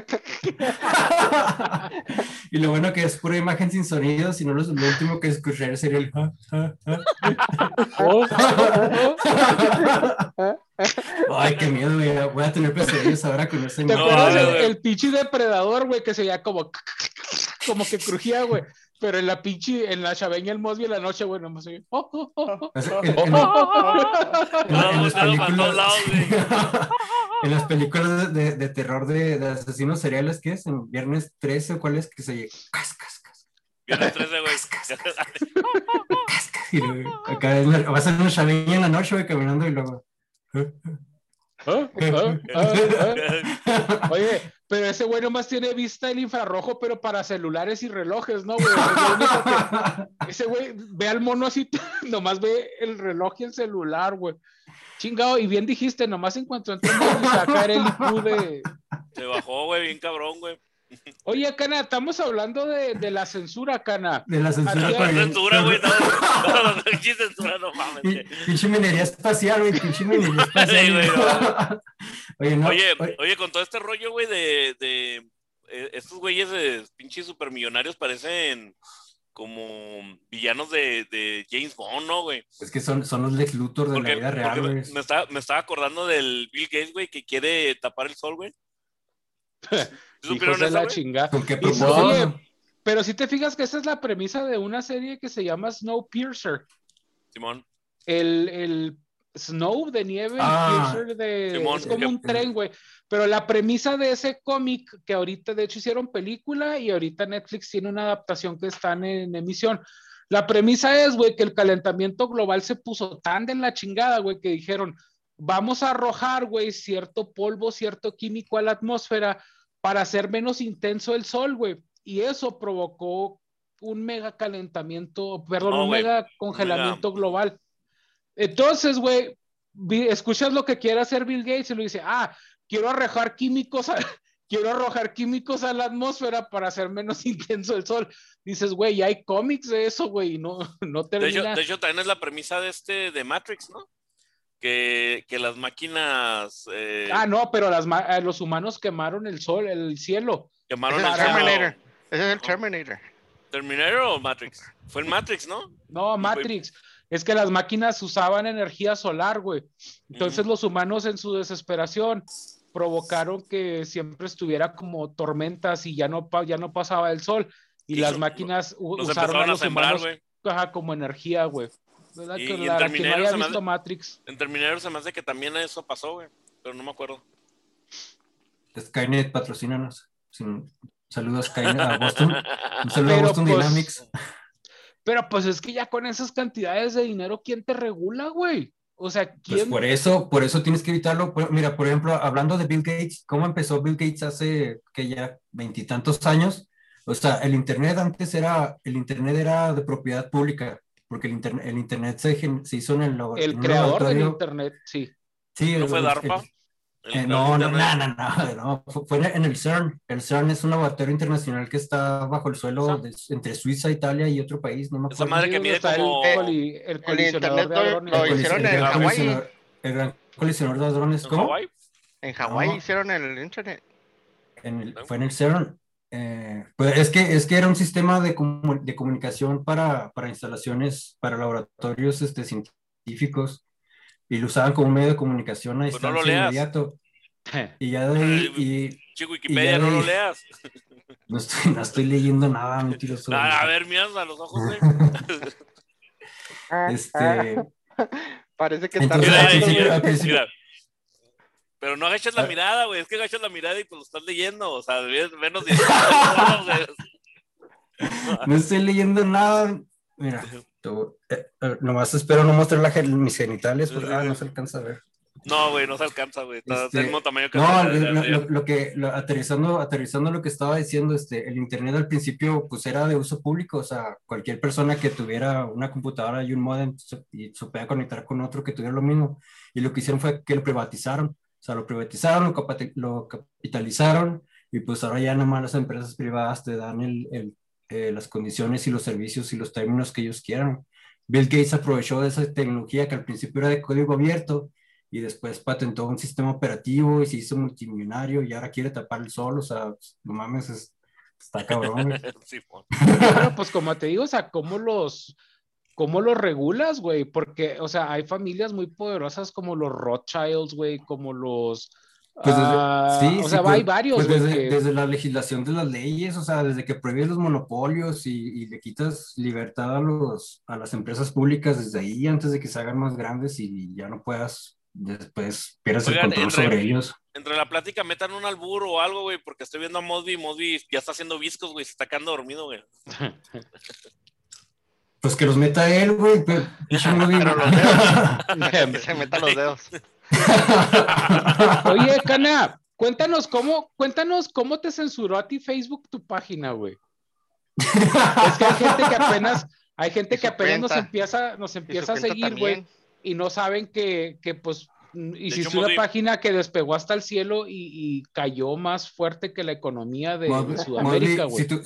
[laughs] Y lo bueno que es pura imagen sin sonido, si no lo, lo último que escuchar sería el... [laughs] Ay, qué miedo, güey. Voy a tener pesadillas ahora con ese ¿Te No, acuerdas no, el, el pinche depredador, güey, que se veía como, como que crujía, güey? Pero en la pinche, en la chaveña el Mosby en la noche, güey, nomás se oh, oh, oh, en- en- [laughs] las películas-. En las películas de, de- de terror de, de asesinos seriales, ¿qué es? En Viernes 13 o cuál es que se cas, cas, Viernes 13, güey. cas, cas, y luego acá en la- va a ser una chaveña en la noche, güey, caminando y luego. Ah, ah, ah. [laughs] Oye, pero ese güey nomás tiene vista el infrarrojo, pero para celulares y relojes, ¿no, güey? Es [laughs] Ese güey ve al mono así, [laughs] nomás ve el reloj y el celular, güey. Chingado, y bien dijiste, nomás en cuanto entró en sacar el IQ de. Se bajó, güey, bien cabrón, güey. Oye, Cana, estamos hablando de, de la censura, Cana. De la censura. No es. por- censura, güey, no. No, no, pinche censura, no mames. Pinche minería espacial, güey, pinche [laughs] minería espacial. Sí, güey, [laughs] Oye, no. Oye, oye, oye, con todo este rollo, güey, de, de eh, estos güeyes de pinches supermillonarios parecen como villanos de, de James Bond, ¿no, güey? es que son, son los Lex Luthor de Porque, la vida real, me, güey. me estaba, me estaba acordando del Bill Gates, güey, que quiere tapar el sol, güey. [laughs] ¿Sí Hijos ¿Supieron de la propósito? oye, pero si te fijas que esa es la premisa de una serie que se llama Snowpiercer. Simón. El, el snow de nieve, Ah, piercer de, Simón, es como un tren, güey. Pero la premisa de ese cómic, que ahorita de hecho hicieron película y ahorita Netflix tiene una adaptación que están en emisión. La premisa es, güey, que el calentamiento global se puso tan de la chingada, güey, que dijeron, vamos a arrojar, güey, cierto polvo, cierto químico a la atmósfera para hacer menos intenso el sol, güey. Y eso provocó un mega calentamiento, perdón, un mega congelamiento global. Entonces, güey, escuchas lo que quiere hacer Bill Gates y lo dice, ah, quiero arrojar químicos a, [laughs] quiero arrojar químicos a la atmósfera para hacer menos [laughs] intenso el sol. Dices, güey, hay cómics de eso, güey, y no, [laughs] no De hecho, termina. de hecho, también es la premisa de este, de Matrix, ¿no? Que, que las máquinas eh, Ah, no, pero las, ma- eh, los humanos quemaron el sol, el cielo. es al el cielo- Terminator. Ese es el Terminator. ¿Terminator o Matrix? Fue el Matrix, ¿no? No, Matrix. Es que las máquinas usaban energía solar, güey. Entonces Ujú. los humanos en su desesperación provocaron que siempre estuviera como tormentas y ya no, ya no pasaba el sol. Y Y las máquinas Los usaron a a los sembrar, humanos güey. ajá, como energía, güey. ¿Verdad? Y- que y en la, no Terminator haya se me visto hace- Matrix. En Terminator se me hace que también eso pasó, güey. Pero no me acuerdo. Skynet, patrocínanos. Sin- Saludos Skynet a Boston. Un saludo a Pero, Boston pues, Dynamics. Pero pues es que ya con esas cantidades de dinero, ¿quién te regula, güey? O sea, Pues ¿quién? por eso, por eso tienes que evitarlo. Mira, por ejemplo, hablando de Bill Gates, ¿cómo empezó Bill Gates hace que ya veintitantos años? O sea, el internet antes era, el internet era de propiedad pública, porque el internet, el internet se, hizo en el, en el creador del internet, sí. Sí, ¿No el- fue el- DARPA? Eh, El- no, el no, no, no, no, no, fue- en el CERN. El CERN es un laboratorio internacional que está bajo el suelo de- entre Suiza, Italia y otro país, no me Esa acuerdo. madre Sí, que mide está el como- coli- el, colisionador internet de lo- El hicieron el en Hawái. El gran colisionador de hadrones, ¿En ¿cómo? Hawái? En Hawái hicieron el internet. En el- fue en el CERN. Eh, pues es que, es que era un sistema de, comu- de comunicación para, para instalaciones, para laboratorios este, científicos, y lo usaban como un medio de comunicación a Pues no distancia leas. inmediato. [laughs] Y ya de ahí, y Chico Wikipedia, ya no lo leas. [laughs] no estoy, no estoy leyendo nada, mentiroso. A, a ver, miras a los ojos. [laughs] Ah, Este, Parece que está Entonces, Mira, al principio- mira, al principio- mira. Pero no agachas la Ah. mirada, güey. Es que agachas la mirada y pues lo estás leyendo. O sea, menos de... no estoy leyendo nada. Mira, tú, eh, eh, nomás espero no mostrar la mis genitales, porque ah, no se alcanza a ver. No, güey, no se alcanza, güey. Está Este, del mismo tamaño que No, el- lo, el- lo- lo que, lo- aterrizando, aterrizando lo que estaba diciendo, este, el Internet al principio pues era de uso público, o sea, cualquier persona que tuviera una computadora y un modem se, y se podía conectar con otro que tuviera lo mismo, y lo que hicieron fue que lo privatizaron, sea, lo privatizaron, lo, capitalizaron, y pues ahora ya nomás las empresas privadas te dan el, el, eh, las condiciones y los servicios y los términos que ellos quieran. Bill Gates aprovechó de esa tecnología que al principio era de código abierto, y después patentó un sistema operativo y se hizo multimillonario y ahora quiere tapar el sol, o sea, no mames, es- está cabrón. güey. [laughs] Simón. Pero pues como te digo, o sea, ¿cómo los, cómo los regulas, güey? Porque, o sea, hay familias muy poderosas como los Rothschilds, güey, como los... Pues desde- ah, sí, o sí, sea, pues- hay varios, pues desde, que- desde la legislación de las leyes, o sea, desde que prohíbes los monopolios y, y le quitas libertad a, los, a las empresas públicas desde ahí antes de que se hagan más grandes y ya no puedas, después pierdas el Oigan, control entre- sobre ellos. Entre la plática metan un albur o algo, güey, porque estoy viendo a Mosby. Mosby ya está haciendo viscos, güey. Se está quedando dormido, güey. [laughs] Pues que los meta él, güey. Pero, pinche [laughs] Moody. Pero los dedos. que se meta los dedos. [laughs] Oye, Cana, cuéntanos cómo, cuéntanos cómo te censuró a ti Facebook tu página, güey. Es que hay gente que apenas, hay gente que apenas nos empieza, nos empieza a seguir, güey, y no saben que, que pues hiciste hecho, una Modi- página que despegó hasta el cielo y, y cayó más fuerte que la economía de, Sudamérica, güey. si, tu-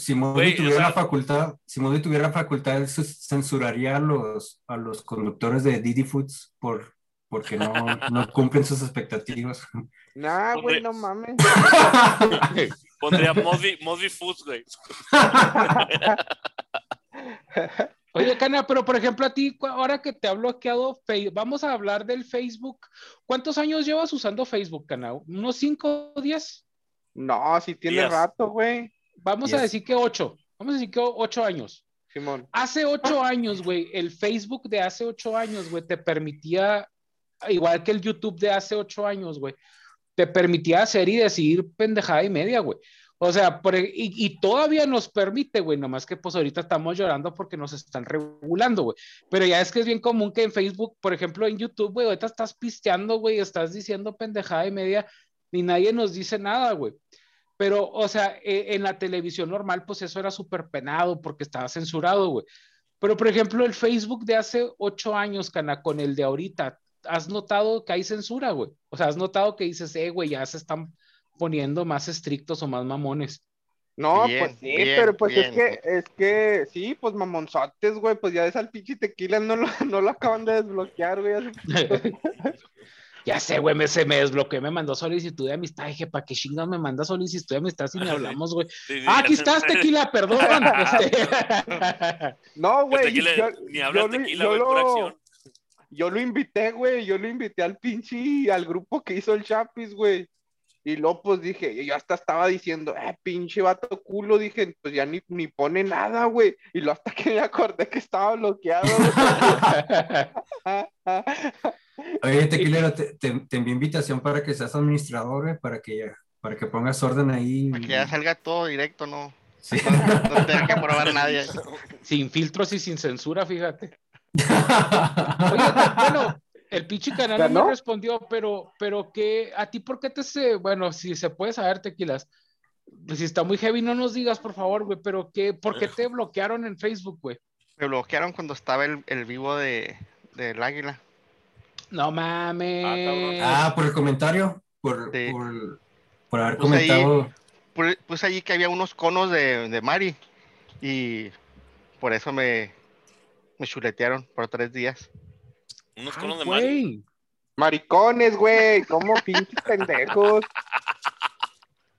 o tuviera sea- la facultad, si Mosley tuviera la facultad, censuraría a los, a los conductores de Didi Foods por, porque no, [laughs] no cumplen sus expectativas. Nah, güey, no mames. [laughs] Pondría Mosby, Mosby Foods, güey. [laughs] Oye, Cana, pero por ejemplo a ti, ahora que te ha bloqueado Facebook, vamos a hablar del Facebook. ¿Cuántos años llevas usando Facebook, Cana? ¿Unos 5 o 10? No, si tiene rato, güey. Vamos a decir que 8. Vamos a decir que 8 años. Simón. Hace 8 años, güey, el Facebook de hace 8 años, güey, te permitía, igual que el YouTube de hace 8 años, güey, te permitía hacer y decidir pendejada y media, güey. O sea, por- y, y todavía nos permite, güey, nomás que pues ahorita estamos llorando porque nos están regulando, güey. Pero ya es que es bien común que en Facebook, por ejemplo, en YouTube, güey, ahorita estás pisteando, güey, estás diciendo pendejada y media y nadie nos dice nada, güey. Pero, o sea, eh, en la televisión normal, pues eso era súper penado porque estaba censurado, güey. Pero, por ejemplo, el Facebook de hace ocho años, Cana, con el de ahorita, ¿has notado que hay censura, güey? O sea, ¿has notado que dices, eh, güey, ya se están poniendo más estrictos o más mamones? No, Bien, pues sí, bien, pero pues es que, es que, sí, pues mamonzotes, güey, pues ya ves al pinche tequila, no lo, [laughs] no lo acaban de desbloquear, güey. [laughs] ya sé, güey, me, se me desbloqueó, me mandó solicitud de amistad. Dije, ¿para qué chingas me manda solicitud de amistad si ni [laughs] hablamos, güey? Sí, sí, Ah, aquí estás, tequila, perdón. Este, No, güey, tequila- yo, ni hablas yo tequila, yo acción. yo lo invité, güey, yo lo invité al pinche, al grupo que hizo el Chapis, güey. Y luego pues dije, yo hasta estaba diciendo, eh, pinche vato culo, dije, pues ya ni, ni pone nada, güey. Y luego hasta que me acordé que estaba bloqueado. [laughs] Oye, Tequilero, te, te, te envío invitación para que seas administrador, güey, para que, ya- para que pongas orden ahí. Para que ya salga todo directo, no, Sí. no tenga que probar nadie. sin filtros y sin censura, fíjate. [laughs] Oye, te- bueno, el pinche canal no respondió, pero, pero que, ¿a ti por qué te se, bueno, si se puede saber, tequilas, pues si está muy heavy, no nos digas, por favor, güey, pero que, ¿por qué te bloquearon en Facebook, güey? Me bloquearon cuando estaba el, el vivo de, del águila. No mames. Ah, por el comentario, por, Sí. por, por haber Pues comentado. Pu- Puse allí que había unos conos de, de Mari y por eso me, me chuletearon por tres días. Unos Ay, conos de Mari. güey. Maricones, güey, como pinches pendejos.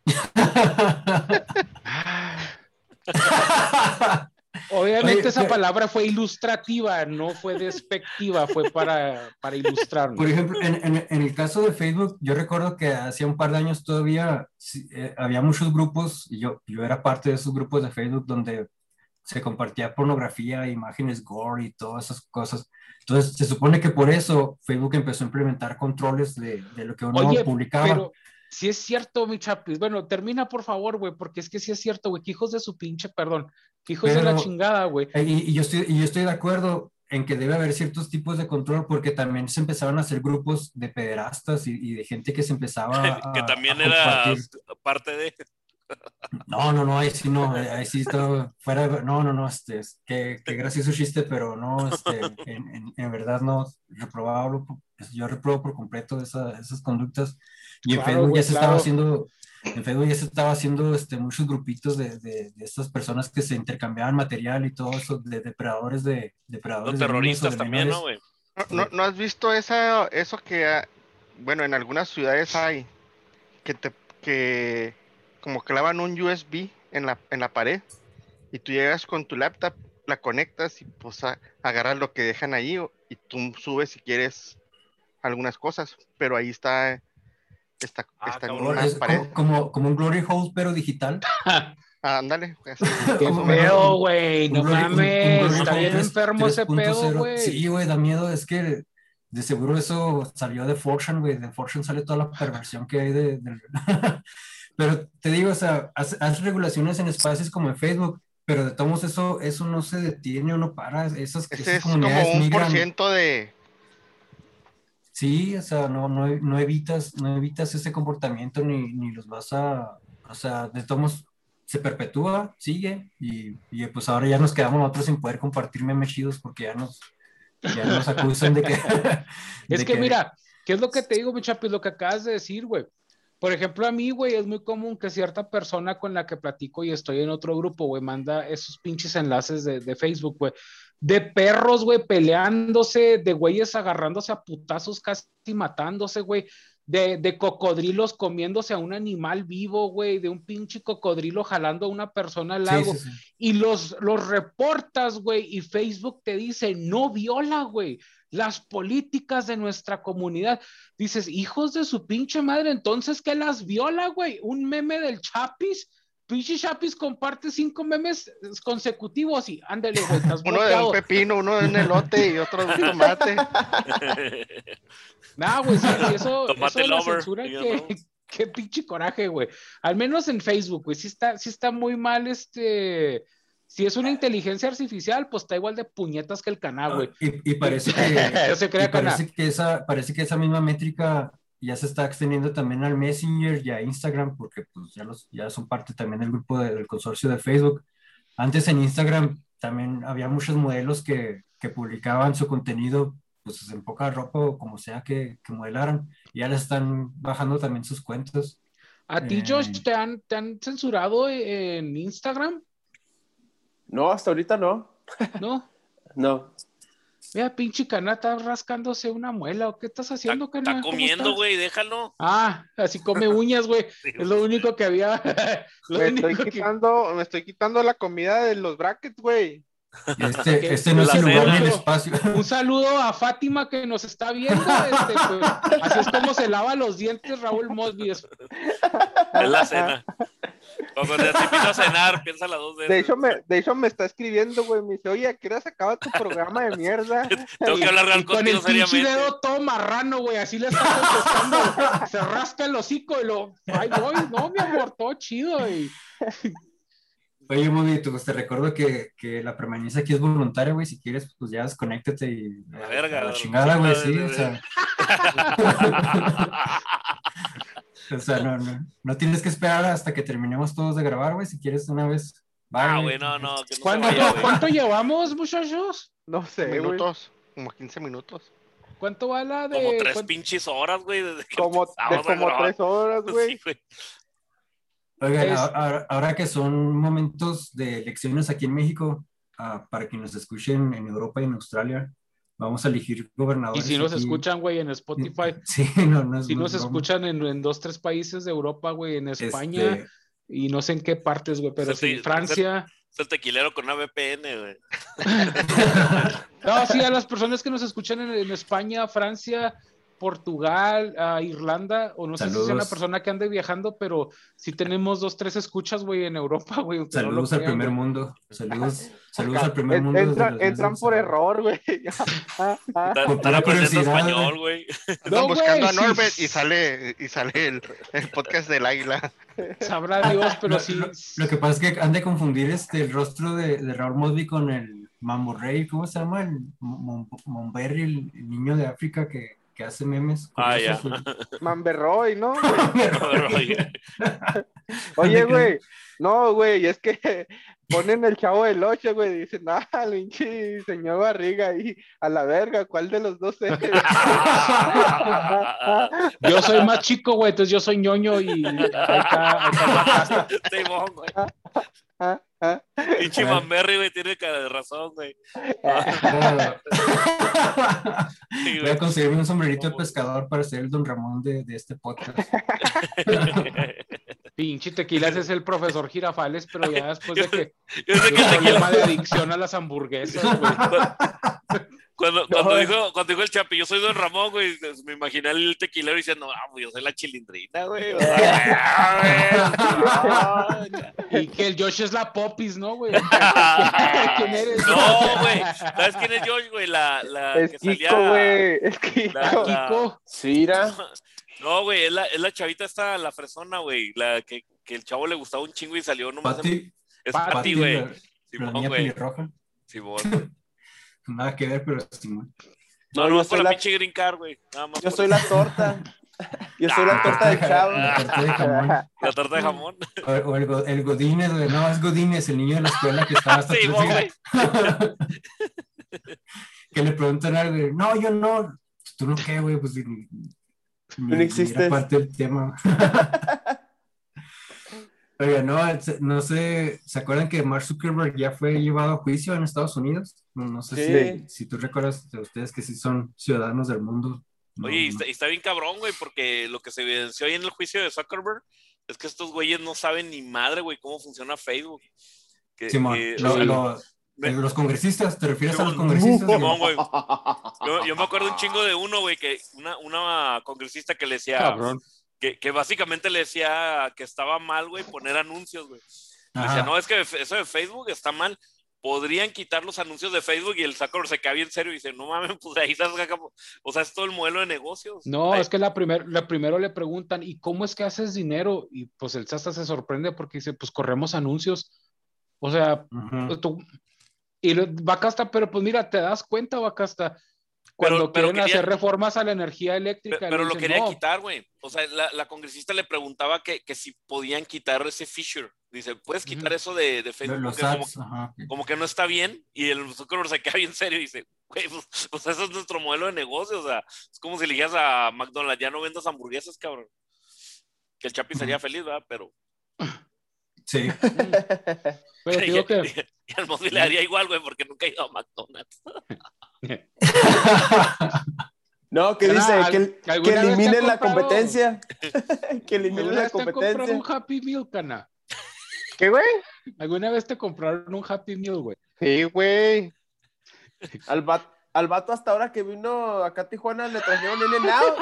[laughs] Obviamente Oye, esa pero- palabra fue ilustrativa, no fue despectiva, fue para, para ilustrarnos. Por ejemplo, en, en- en el caso de Facebook, yo recuerdo que hacía un par de años todavía eh, había muchos grupos, y yo, yo era parte de esos grupos de Facebook donde se compartía pornografía, imágenes gore y todas esas cosas. Entonces, se supone que por eso Facebook empezó a implementar controles de, de lo que uno Oye, publicaba. pero si es cierto, mi chapis. Bueno, termina por favor, güey, porque es que sí es cierto, güey, que hijos de su pinche, perdón, que hijos de la chingada, güey. Eh, Y, y yo estoy, y yo estoy de acuerdo en que debe haber ciertos tipos de control porque también se empezaron a hacer grupos de pederastas y, y de gente que se empezaba [laughs] a, que también a era parte de. No, no, no, ahí sí no, ahí sí estaba fuera, de- no, no, no, este, es- qué, qué gracioso chiste, pero no, este, en, en- en verdad no, reprobable, yo reprobo por completo esa- esas conductas y en Claro, Facebook güey, ya se estaba claro. haciendo, en Facebook ya se estaba haciendo, este, muchos grupitos de, de, de estas personas que se intercambiaban material y todo eso, de depredadores de, depredadores Los terroristas de también, ¿no, güey? ¿No, no, no has visto esa, eso que, bueno, en algunas ciudades hay, que te, que como clavan un USB en la, en la pared y tú llegas con tu laptop, la conectas y pues a- agarras lo que dejan ahí y tú subes si quieres algunas cosas, pero ahí está, está, Ah, está cabrón. una Es pared. como, como, como un glory hole, pero digital. Ah, [laughs] ándale, pues, [laughs] Qué Como- feo, güey, no Un glory- un- un mames, glory está bien 3- enfermo ese 3.0. pedo, güey. Sí, güey, da miedo, es que de seguro eso salió de Fortune, güey, de Fortune sale toda la perversión que hay de... de- [laughs] Pero te digo, o sea, haz, haz regulaciones en espacios como en Facebook, pero de todos eso, eso no se detiene o no para, esas, ese esas es como comunidades un por migran. ciento de, Sí, o sea, no, no, no evitas, no evitas ese comportamiento ni, ni los vas a, o sea, de todos se perpetúa, sigue, y, y pues ahora ya nos quedamos nosotros sin poder compartir memes chidos porque ya nos, ya nos acusan de que... [laughs] Es de que, mira, ¿qué es lo que te digo, mi chapi? Lo que acabas de decir, güey. Por ejemplo, a mí, güey, es muy común que cierta persona con la que platico y estoy en otro grupo, güey, manda esos pinches enlaces de, de Facebook, güey, de perros, güey, peleándose, de güeyes agarrándose a putazos, casi matándose, güey, de, de cocodrilos comiéndose a un animal vivo, güey, de un pinche cocodrilo jalando a una persona al Sí, lago sí, sí. y los, los reportas, güey, y Facebook te dice, no viola, güey, las políticas de nuestra comunidad. Dices, hijos de su pinche madre, entonces, ¿qué las viola, güey? Un meme del Chapis, pinche Chapis comparte cinco memes consecutivos y ándale, güey, [laughs] uno de un pepino, uno de un elote y otro de un tomate. Nah, güey, sí, eso, [laughs] Tomate eso lover, censura, que, [laughs] qué pinche coraje, güey. Al menos en Facebook, güey, sí está, sí está muy mal, este, si es una inteligencia artificial, pues está igual de puñetas que el canal, güey. Y, y parece [laughs] que, No se crea y parece Cana. que esa, parece que esa misma métrica ya se está extendiendo también al Messenger y a Instagram, porque pues ya, los, ya son parte también del grupo de- del consorcio de Facebook. Antes en Instagram también había muchos modelos que, que publicaban su contenido pues en poca ropa o como sea que, que modelaran, y ya les están bajando también sus cuentas. ¿A ti, Eh. Josh, te han, te han censurado en Instagram? No, hasta ahorita no. ¿No? No. Mira, pinche Cana, está rascándose una muela, ¿o qué estás haciendo, Está, Cana? está ¿Cómo comiendo, güey, déjalo. Ah, así come uñas, güey. [laughs] Es lo único que había. [laughs] lo Me estoy único que- quitando, me estoy quitando la comida de los brackets, güey. [laughs] Este, este no es La el lugar ni el espacio. [laughs] Un saludo a Fátima que nos está viendo. Este, pues, así es como se lava los dientes Raúl Mosby. Es- la cena. Cuando te invito a cenar, piénsala dos veces. De hecho, me, de hecho, me está escribiendo, güey. Me dice, oye, ¿a qué hora se acaba tu programa de mierda? [laughs] Tengo que hablar Y con el pinche dedo todo marrano, güey. Así le está contestando. Se rasca el hocico y lo. Ay, voy. No, mi amor, todo chido. güey. Oye, Bobby, pues te recuerdo que, que la permanencia aquí es voluntaria, güey. Si quieres, pues ya desconéctate y La verga, la chingada, güey, sí. O sea, [laughs] o sea, no, no, no tienes que esperar hasta que terminemos todos de grabar, güey. Si quieres una vez. Ah, güey, no, no. Que no se ¿Cuánto, vaya, güey. ¿Cuánto llevamos, muchachos? No sé, güey. Minutos, como 15 minutos. ¿Cuánto va la de.? Como tres cuánto- pinches horas, güey. Desde que Como, de tres horas, güey. [laughs] Sí, güey. Oigan, Es- ahora, ahora que son momentos de elecciones aquí en México, ah, para que nos escuchen en Europa y en Australia, vamos a elegir Y gobernadores. si nos aquí. escuchan, güey, en Spotify. [laughs] Sí, no, no es Si no nos escuchan en, en dos, tres países de Europa, güey, en España Este, y no sé en qué partes, güey, pero Sí, sí, Francia. [laughs] Es el tequilero con una VPN, güey. [laughs] No, sí, a las personas que nos escuchan en, en España, Francia, Portugal, ah, Irlanda, o no sé si sea una persona que ande viajando, pero sí tenemos dos, tres escuchas, güey, en Europa, güey. aunque no lo Saludos al primer mundo. Saludos, saludos al primer mundo. desde entran por error, güey. [laughs] Curiosidad, español, güey. Están buscando a sí. Norbert y sale, y sale el, el podcast del águila. Sabrá Dios, pero Lo- sí. Lo, lo que pasa es que han de confundir este, el rostro de, de Raúl Mosby con el Mambo Rey, ¿cómo se llama? El Mon- Monberry, el, el niño de África que, que hace memes. con Ah, ya. azules. [laughs] Manberroy, ¿no? [laughs] [laughs] Oye, Oye, güey. No, güey, es que ponen el chavo del 8, güey. Dicen, ah, pinche señor barriga ahí. A la verga, ¿cuál de los dos es? Yo soy más chico, güey, entonces yo soy ñoño y ahí está, ahí está la casta. Simón, güey. [laughs] Pinche Mamberry, güey, tiene cara de razón, güey. [laughs] Sí, Voy a conseguirme un sombrerito de pescador para ser el Don Ramón de, de este podcast. [laughs] Pinche tequila, ese es el profesor Girafales, pero ya después de que Yo sé que problema de adicción a las hamburguesas, güey. [laughs] Cuando, cuando, dijo, cuando dijo el Chapi, yo soy Don Ramón, güey, pues, me imaginé al tequilero diciendo, ah, pues yo soy la chilindrina, güey. [laughs] Ah, Y que el Josh es la Popis, ¿no, güey? güey. [laughs] ¿Quién eres? No, güey. ¿Sabes quién es Josh, güey? La, la Es que Kiko, salía. güey. Es Kiko. La- la- Kiko. Sira. No, güey, es la, es la chavita esta, la fresona, güey. La que, que el chavo le gustaba un chingo y salió nomás. en- Pati, Es Pati, Pati, güey. Simón, güey. [laughs] Simón. Nada que ver, pero Simón. No, No, por la pinche green card, güey. Nada más. Yo soy la torta. [laughs] Yo soy la torta del chavo. La torta de jamón. [laughs] La torta de jamón. O, o el, el Godínez, güey. No, es Godínez, el niño de la escuela que estaba hasta Sí, atrás, güey. que le preguntan algo, güey, no, yo no. ¿Tú no qué, güey? Pues no parte del tema. [laughs] Oiga, no, se- no sé, ¿se acuerdan que Mark Zuckerberg ya fue llevado a juicio en Estados Unidos? No, no sé Sí. si, si tú recuerdas de ustedes que sí son ciudadanos del mundo. No, Oye, y está, y está bien cabrón, güey, porque lo que se evidenció ahí en el juicio de Zuckerberg es que estos güeyes no saben ni madre, güey, cómo funciona Facebook. Que, Simón, que- lo- o sea, lo- me- los congresistas, ¿te refieres a los congresistas? Güey. [laughs] Yo, yo me acuerdo un chingo de uno, güey, que una, una congresista que le decía, Cabrón. que, que básicamente le decía que estaba mal, güey, poner anuncios, güey. Le. Decía, no, es que eso de Facebook está mal. Podrían quitar los anuncios de Facebook y el Zuckerberg se cae bien serio y dice, no mames, pues ahí estás, o sea, es todo el modelo de negocios. No, es que la, primer, la primero le preguntan, ¿y cómo es que haces dinero? Y pues el hasta se sorprende porque dice, pues corremos anuncios. O sea, tú, y lo- Bacasta, pero pues mira, te das cuenta, Bacasta, cuando pero quieren quería- hacer reformas a la energía eléctrica. Pero, lo quería "No". quitar, güey. O sea, la, la congresista le preguntaba que, que si podían quitar ese feature. Dice, ¿puedes quitar eso de, de Facebook? Los Porque como, ads, ajá. como que no está bien. Y el Zuckerberg se queda bien serio y dice, güey, pues, pues eso es nuestro modelo de negocio. O sea, es como si le dijeras a McDonald's, ya no vendas hamburguesas, cabrón. Que el Chapi sería feliz, ¿verdad? Pero [clears throat] Sí. [laughs] Pero te [laughs] digo que y al Mosby le daría igual, güey, porque nunca ha ido a McDonald's. [laughs] No, que dice al- que, que ¿alguna vez te eliminen la competencia. que eliminen ¿alguna la vez te competencia. un Happy Meal, cana? ¿Qué, güey? ¿Alguna vez te compraron un Happy Meal, güey? Sí, güey. Al, va- al vato hasta ahora que vino acá a Tijuana le trajeron en out.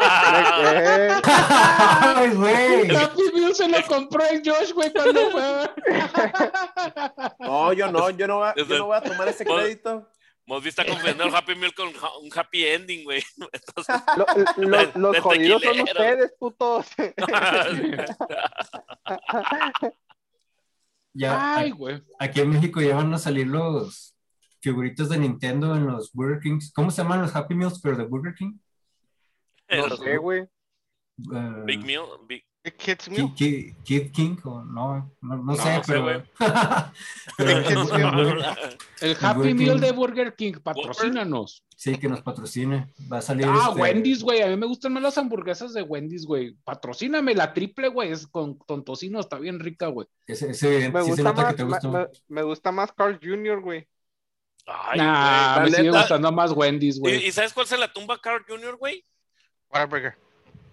Eh, Ay, güey. Happy Meal se lo compró el Josh, güey, cuando fue. No, yo no, yo no, voy a, yo no voy a tomar ese crédito. Mosby está confundiendo el Happy Meal con un happy ending, güey. Entonces, lo- lo- los jodidos son ustedes, putos. Ya, [laughs] Ay, güey. aquí en México ya van a salir los figuritos de Nintendo en los Burger Kings. ¿Cómo se llaman los Happy Meals, pero de Burger King? No los sé, güey. Eh, Big Meal, Big- Kids Ki- Meal. Ki- Kid King o no, no, no sé, no pero. [laughs] El Happy Meal King. de Burger King, patrocínanos. sí que nos patrocine. Va a salir Ah, este- Wendy's, güey. A mí me gustan más las hamburguesas de Wendy's, güey. Patrocíname la triple, güey. Es con, con tocino, está bien rica, güey. Es, es evidente, Me sí se gusta nota que más, te gusta. me- me gusta más Carl Jr., güey. Ay, nah, me sigue neta- gustando más Wendy's, güey. ¿Y, sabes cuál se la tumba Carl Jr., güey? Whataburger.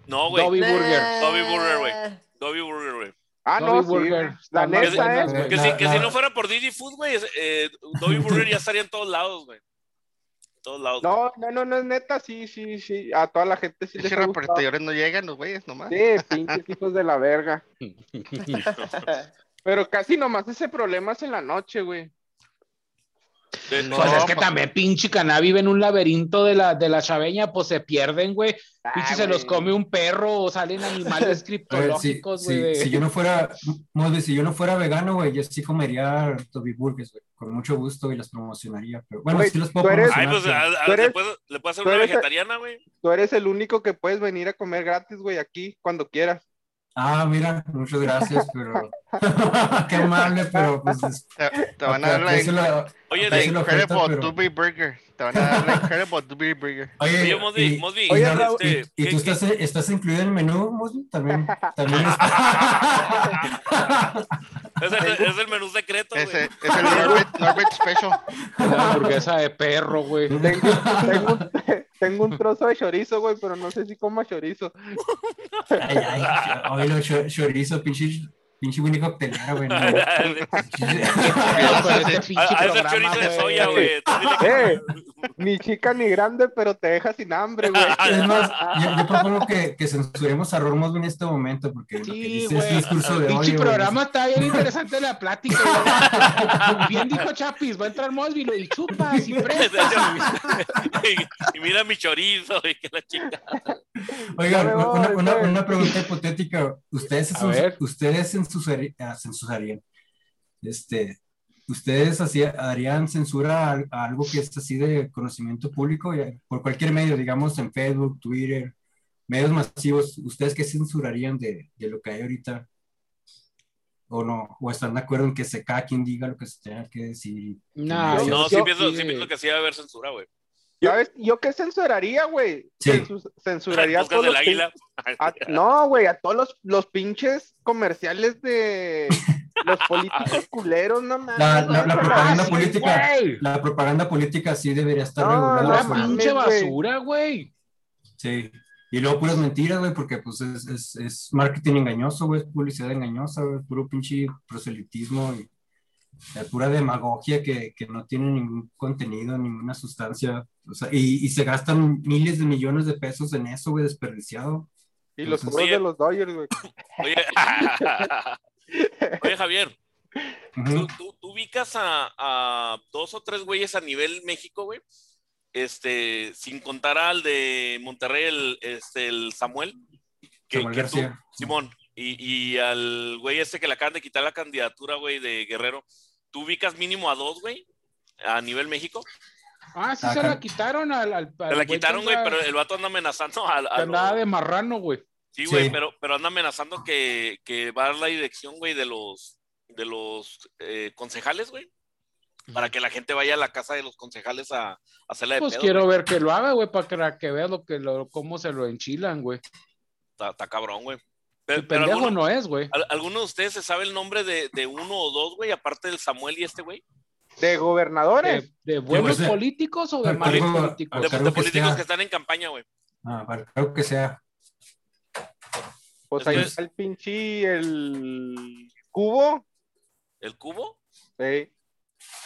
No, güey. Dobby Burger. Dobby Burger, güey. Dobby Burger, güey. Ah, Dobby no, sí. Burger. La neta, buena, ¿eh? güey. Que, si, que no fuera por Didi Food, güey, es- eh, Dobby Burger ya estaría en todos lados, güey. En todos lados. güey. No, no, no, no es neta, sí, sí, sí. A toda la gente sí gustado. repartidores no llegan, los güeyes, nomás. Sí, pinches [laughs] hijos de la verga. [laughs] [laughs] Pero casi nomás ese problema es en la noche, güey. De- No, Pues es que también pinche caná vive en un laberinto de la, de la chaveña, pues se pierden, güey. Pinche Ah, se los come un perro o salen animales [laughs] [laughs] criptológicos, si- güey. si yo no fuera, Mosby, si yo no fuera vegano, güey, yo sí comería Toby Burgers, güey, con mucho gusto y las promocionaría. Pero bueno, Güey, sí los puedo eres- Ay, pues a- a- tú eres- le, puedo, le puedo hacer una vegetariana, güey. Tú eres el único que puedes venir a comer gratis, güey, aquí, cuando quieras. Ah, mira, muchas gracias, pero [laughs] qué amable, pero pues es- Te, te van a dar la, aprecio la- Oye, la Incredible pero- Doobie Burger. Te van a dar la Incredible Doobie Burger. Oye, Oye, Mosby, y- Mosby, Oye, y- Raúl, y- este, ¿y ¿qué- tú qué- estás, estás incluido en el menú, Mosby? También, también Es [laughs] el, es el menú secreto, güey. Ese es el Norbit, Norbit Special. Una hamburguesa de perro, güey. Tengo, tengo, tengo un trozo de chorizo, güey, pero no sé si coma chorizo. [laughs] Ay, ay, oye, chorizo, pinche, pinche Winnie coctelera, güey. no. [laughs] Pinche chorizo de soya, güey. [laughs] Eh, ni chica ni grande, pero te deja sin hambre, güey. [laughs] Es más, yo, yo propongo que, que censuremos a Ron Mosby en este momento, porque lo que Sí, dice güey. es discurso de Pinche odio. programa está bien interesante la plática. güey. Bien dijo Chapis, va a entrar Mosby lo- y chupas y prestas. y, y mira mi chorizo, güey, que la chica. Oigan, una, una- una pregunta hipotética. ¿Ustedes, ustedes censurarían, censurarían, este, ¿ustedes hacía- harían censura a, a algo que es así de conocimiento público? Por cualquier medio, digamos en Facebook, Twitter, medios masivos, ¿ustedes qué censurarían de, de lo que hay ahorita? ¿O no? ¿O están de acuerdo en que se cada quien diga lo que se tenga que decir? Nah, No, yo- sí yo- pienso, sí sí. pienso que sí debe haber censura, güey. ¿Sabes? ¿Yo qué censuraría, güey? Sí. Censuraría a todos del los águila. A- [laughs] no, güey, a todos los, los pinches comerciales de los políticos [laughs] culeros, no mames. La- la- la propaganda política. La propaganda política sí debería estar No, regulada. Mames, pinche basura, güey. Sí. Y luego puras mentiras, güey, porque pues es, es, es marketing engañoso, güey, es publicidad engañosa, güey, puro pinche proselitismo y eh, pura demagogia que, que no tiene ningún contenido, ninguna sustancia. O sea, y, y se gastan miles de millones de pesos en eso, güey, desperdiciado. Y los Entonces- Oye. de los Dodgers, güey. Oye, Oye, Javier. ¿tú, tú, tú ubicas a, a dos o tres güeyes a nivel México, güey? Este, sin contar al de Monterrey, el, este, el Samuel. Que, Samuel que tú- García. Simón, y, y al güey este que le acaban de quitar la candidatura, güey, de Guerrero. ¿Tú ubicas mínimo a dos, güey? A nivel México. Ah, sí se la quitaron al. al, Se al la quitaron, güey, pero el vato anda amenazando a, a que andaba los- de marrano, güey. Sí, güey, Sí. pero, pero anda amenazando que, que va a dar la dirección, güey, de los, de los eh, concejales, güey. Para que la gente vaya a la casa de los concejales a, a hacerla de Pues pedo, quiero güey. ver que lo haga, güey, para que, que veas lo que lo, cómo se lo enchilan, güey. Está cabrón, güey. El Pero, pero pendejo alguno, no es, güey. al- ¿alguno de ustedes se sabe el nombre de, de uno o dos, güey? Aparte del Samuel y este, güey. De gobernadores. ¿De, de buenos políticos o de al malos políticos? De, que políticos sea. que están en campaña, güey. Ah, vale, creo que sea. Pues Es ahí está el pinche, el cubo. ¿El cubo? Sí.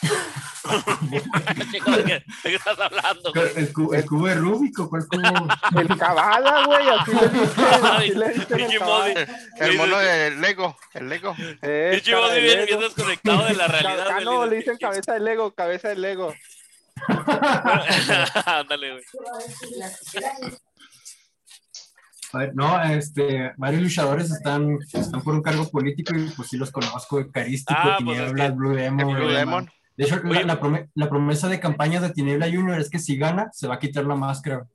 [laughs] Chico, ¿De qué, estás hablando? güey? El, cu- el cubo de Rubik, ¿o ¿cuál cubo? [laughs] El cabala, güey, así le dicen, [laughs] así le dicen el mono de Lego, el Lego. Eh, Pinche cara Modi de viene bien Lego. desconectado de la realidad. Ah, güey, no, le dice, dicen cabeza de Lego, cabeza de Lego. Ándale, güey. A ver, no, este, varios luchadores están, están por un cargo político y pues sí los conozco, Carístico, Ah, pues, es Tinieblas, que- Blue Demon. Blue. Demon. De hecho, la, Oye. la prome- la promesa de campaña de Tiniebla Junior es que si gana, se va a quitar la máscara.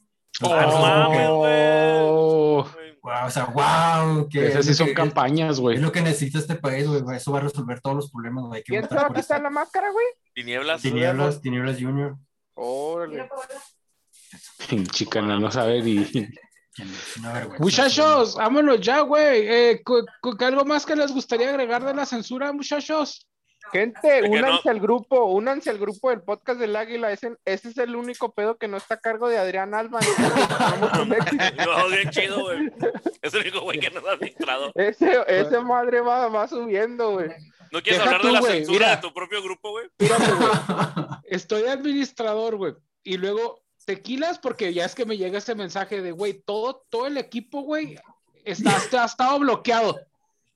Oh, Ah, es como que, Oh, wow, o sea, wow, que esas es sí son que- campañas, Es güey. lo que necesita este país, güey. Eso va a resolver todos los problemas, güey. Hay que ¿Quién se va a quitar la máscara, güey? Tinieblas. Tinieblas, Tinieblas Junior. Órale. Chica, no, no sabe ni. Muchachos, vámonos ya, güey. Eh, ¿Algo más que les gustaría agregar de la censura, muchachos? Gente, únanse al grupo, únanse al grupo del podcast del Águila. Ese, ese es el único pedo que no está a cargo de Adrián Alba. [laughs] No, bien chido, güey. Es el único güey que nos ha administrado. ese, ese madre va, va subiendo, güey. ¿No quieres Deja hablar tú, de la censura mira. de tu propio grupo, güey? [laughs] Estoy administrador, güey. Y luego tequilas, porque ya es que me llega este mensaje de, güey, todo, todo el equipo, güey, está- ha estado bloqueado.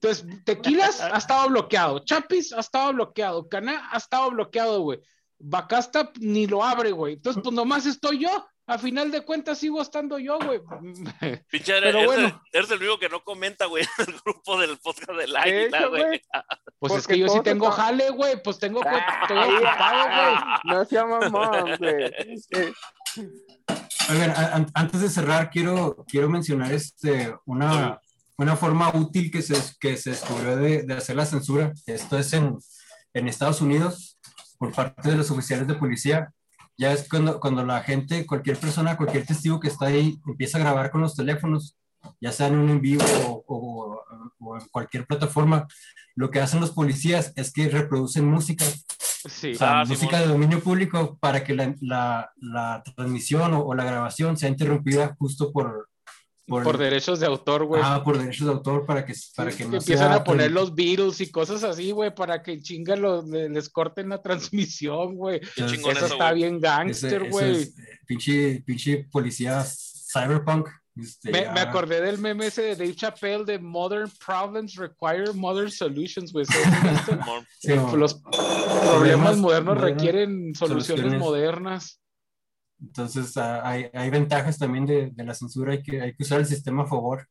Entonces, tequilas ha estado bloqueado. Chapis ha estado bloqueado. Caná ha estado bloqueado, güey. Bacasta ni lo abre, güey. Entonces, pues nomás estoy yo. A final de cuentas sigo estando yo, güey. [laughs] Pinche, Pero eres, bueno. eres el único que no comenta, güey, en el grupo del podcast del De Águila, güey. Pues es que yo sí tengo estamos- jale, güey. Pues tengo, estoy Ay, ocupado, güey. No sea mamón, güey. Oigan, antes de cerrar, quiero, quiero mencionar este, una, una forma útil que se, que se descubrió de, de hacer la censura. Esto es en, en Estados Unidos, por parte de los oficiales de policía. Ya es cuando, cuando la gente, cualquier persona, cualquier testigo que está ahí, empieza a grabar con los teléfonos, ya sea en un en vivo o, o- o en cualquier plataforma, lo que hacen los policías es que reproducen música Sí. o sea, Ah, música Simón. de dominio público para que la, la, la transmisión o, o la grabación sea interrumpida justo por, Por derechos de autor, güey. ah, por derechos de autor para que, para que que no empiezan sea a poner los Beatles y cosas así, güey, para que chinga los, le- les corten la [laughs] transmisión, güey. Eso eso, está bien gangster, güey. es, eh, pinche, pinche policía cyberpunk. este, Me, acordé del meme ese de Dave Chappelle de Modern Problems Require Modern Solutions, güey. sí, [laughs] Los problemas Problemas modernos modernos, requieren soluciones soluciones. modernas. Entonces ah, hay, hay ventajas también de, de la censura, hay que, hay que usar el sistema a favor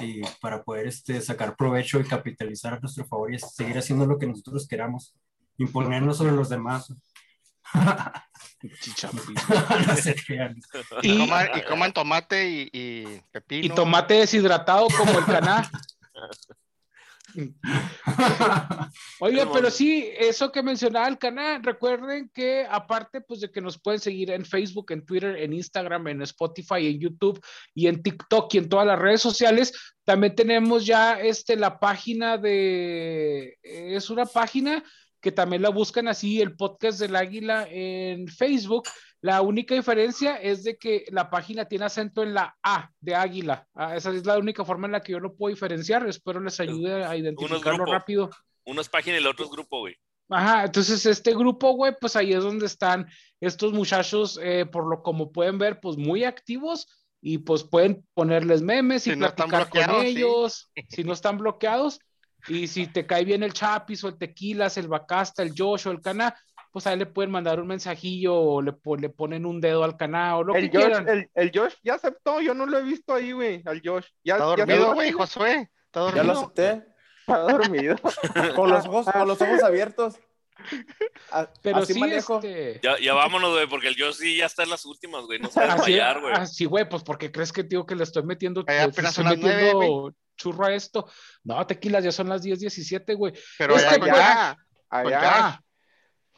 y, y para poder este, sacar provecho y capitalizar a nuestro favor y seguir haciendo lo que nosotros queramos, imponernos sobre los demás. Crean. [laughs] [laughs] Y Y, coman, y coman tomate y, y pepino. y tomate deshidratado como el caná. [laughs] [laughs] Oiga, Simón. pero sí, eso que mencionaba el canal, recuerden que aparte pues de que nos pueden seguir en Facebook, en Twitter, en Instagram, en Spotify, en YouTube y en TikTok y en todas las redes sociales, también tenemos ya este la página de es una página que también la buscan así el podcast del Águila en Facebook. La única diferencia es de que la página tiene acento en la A de Águila. Ah, esa es la única forma en la que yo lo puedo diferenciar. Espero les ayude a identificarlo grupo. rápido. Uno es página y el otro es grupo, güey. Ajá, entonces este grupo, güey, pues ahí es donde están estos muchachos, eh, por lo como pueden ver, pues muy activos y pues pueden ponerles memes y Si no platicar con sí. ellos, si no están bloqueados. Y si te cae bien el Chapis o el Tequilas, el Bacasta, el Josh o el Cana, pues ahí le pueden mandar un mensajillo o le, le ponen un dedo al canal o lo El que Josh, quieran. el, el Josh ya aceptó, yo no lo he visto ahí, güey, al Josh. Ya, Está dormido, güey, Josué. Está Ya lo dormido. acepté. Está dormido. [laughs] Con los ojos, con los ojos abiertos. A- Pero así sí, manejo. este... Ya, ya vámonos, güey, porque el yo sí ya está en las últimas, güey. No sabe Así, fallar, güey. así, güey, pues porque crees que, tío, que le estoy metiendo, le apenas estoy metiendo churro a esto. No, tequilas, ya son las 10, 17, güey. Pero Es allá con, allá, Josh, allá.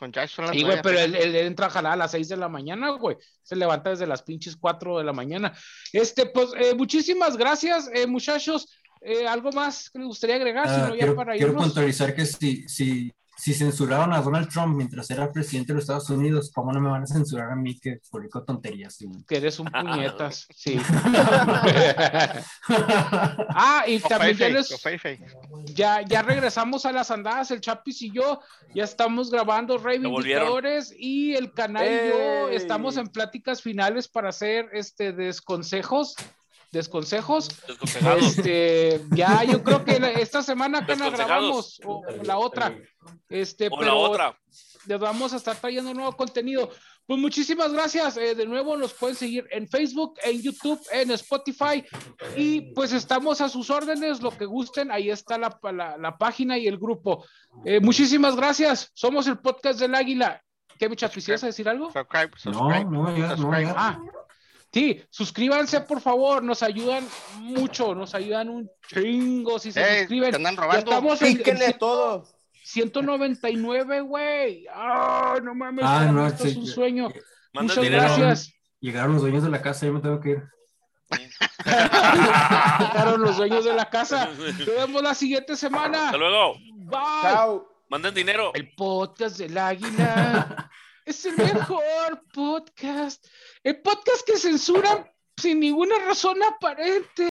Con Josh son las sí, güey, pero él, entra a jalar a las 6 de la mañana, güey. Se levanta desde las pinches 4 de la mañana. Este, pues, eh, muchísimas gracias, eh, muchachos. Eh, ¿Algo más que les gustaría agregar? Si Ah, no, ya quiero, para quiero puntualizar que si, si, si censuraron a Donald Trump mientras era presidente de los Estados Unidos, ¿cómo no me van a censurar a mí que publico tonterías? Que eres un [laughs] puñetas, sí. [laughs] ah, y también ya, les- ya, ya regresamos a las andadas, el Chapis y yo, ya estamos grabando Reivindicadores y el canal y yo estamos en pláticas finales para hacer este desconsejos, desconsejos. Este, ya yo creo que la- esta semana que la Desconsejados. grabamos, o la otra, este, O la pero otra. les vamos a estar trayendo nuevo contenido. Pues muchísimas gracias. eh, de nuevo nos pueden seguir en Facebook, en YouTube, en Spotify y pues estamos a sus órdenes, lo que gusten. Ahí está la, la- la página y el grupo. Eh, muchísimas gracias. Somos el podcast del Águila. ¿Qué, ibas a decir algo? Subscribe, No, subscribe. no no me subscribe. digas. Ah, sí, suscríbanse por favor, nos ayudan mucho, nos ayudan un chingo si se suscriben. te andan Ya robando. estamos en, en todo. 199, güey. Ay, no mames, Ah, no, esto sí, es un sueño. Muchas dinero. gracias. Llegaron los dueños de la casa, yo me tengo que ir. [laughs] Llegaron los dueños de la casa. [laughs] Nos vemos la siguiente semana. Hasta luego. Bye. Chao. Manden dinero. El podcast del águila [laughs] es el mejor podcast. El podcast que censuran sin ninguna razón aparente.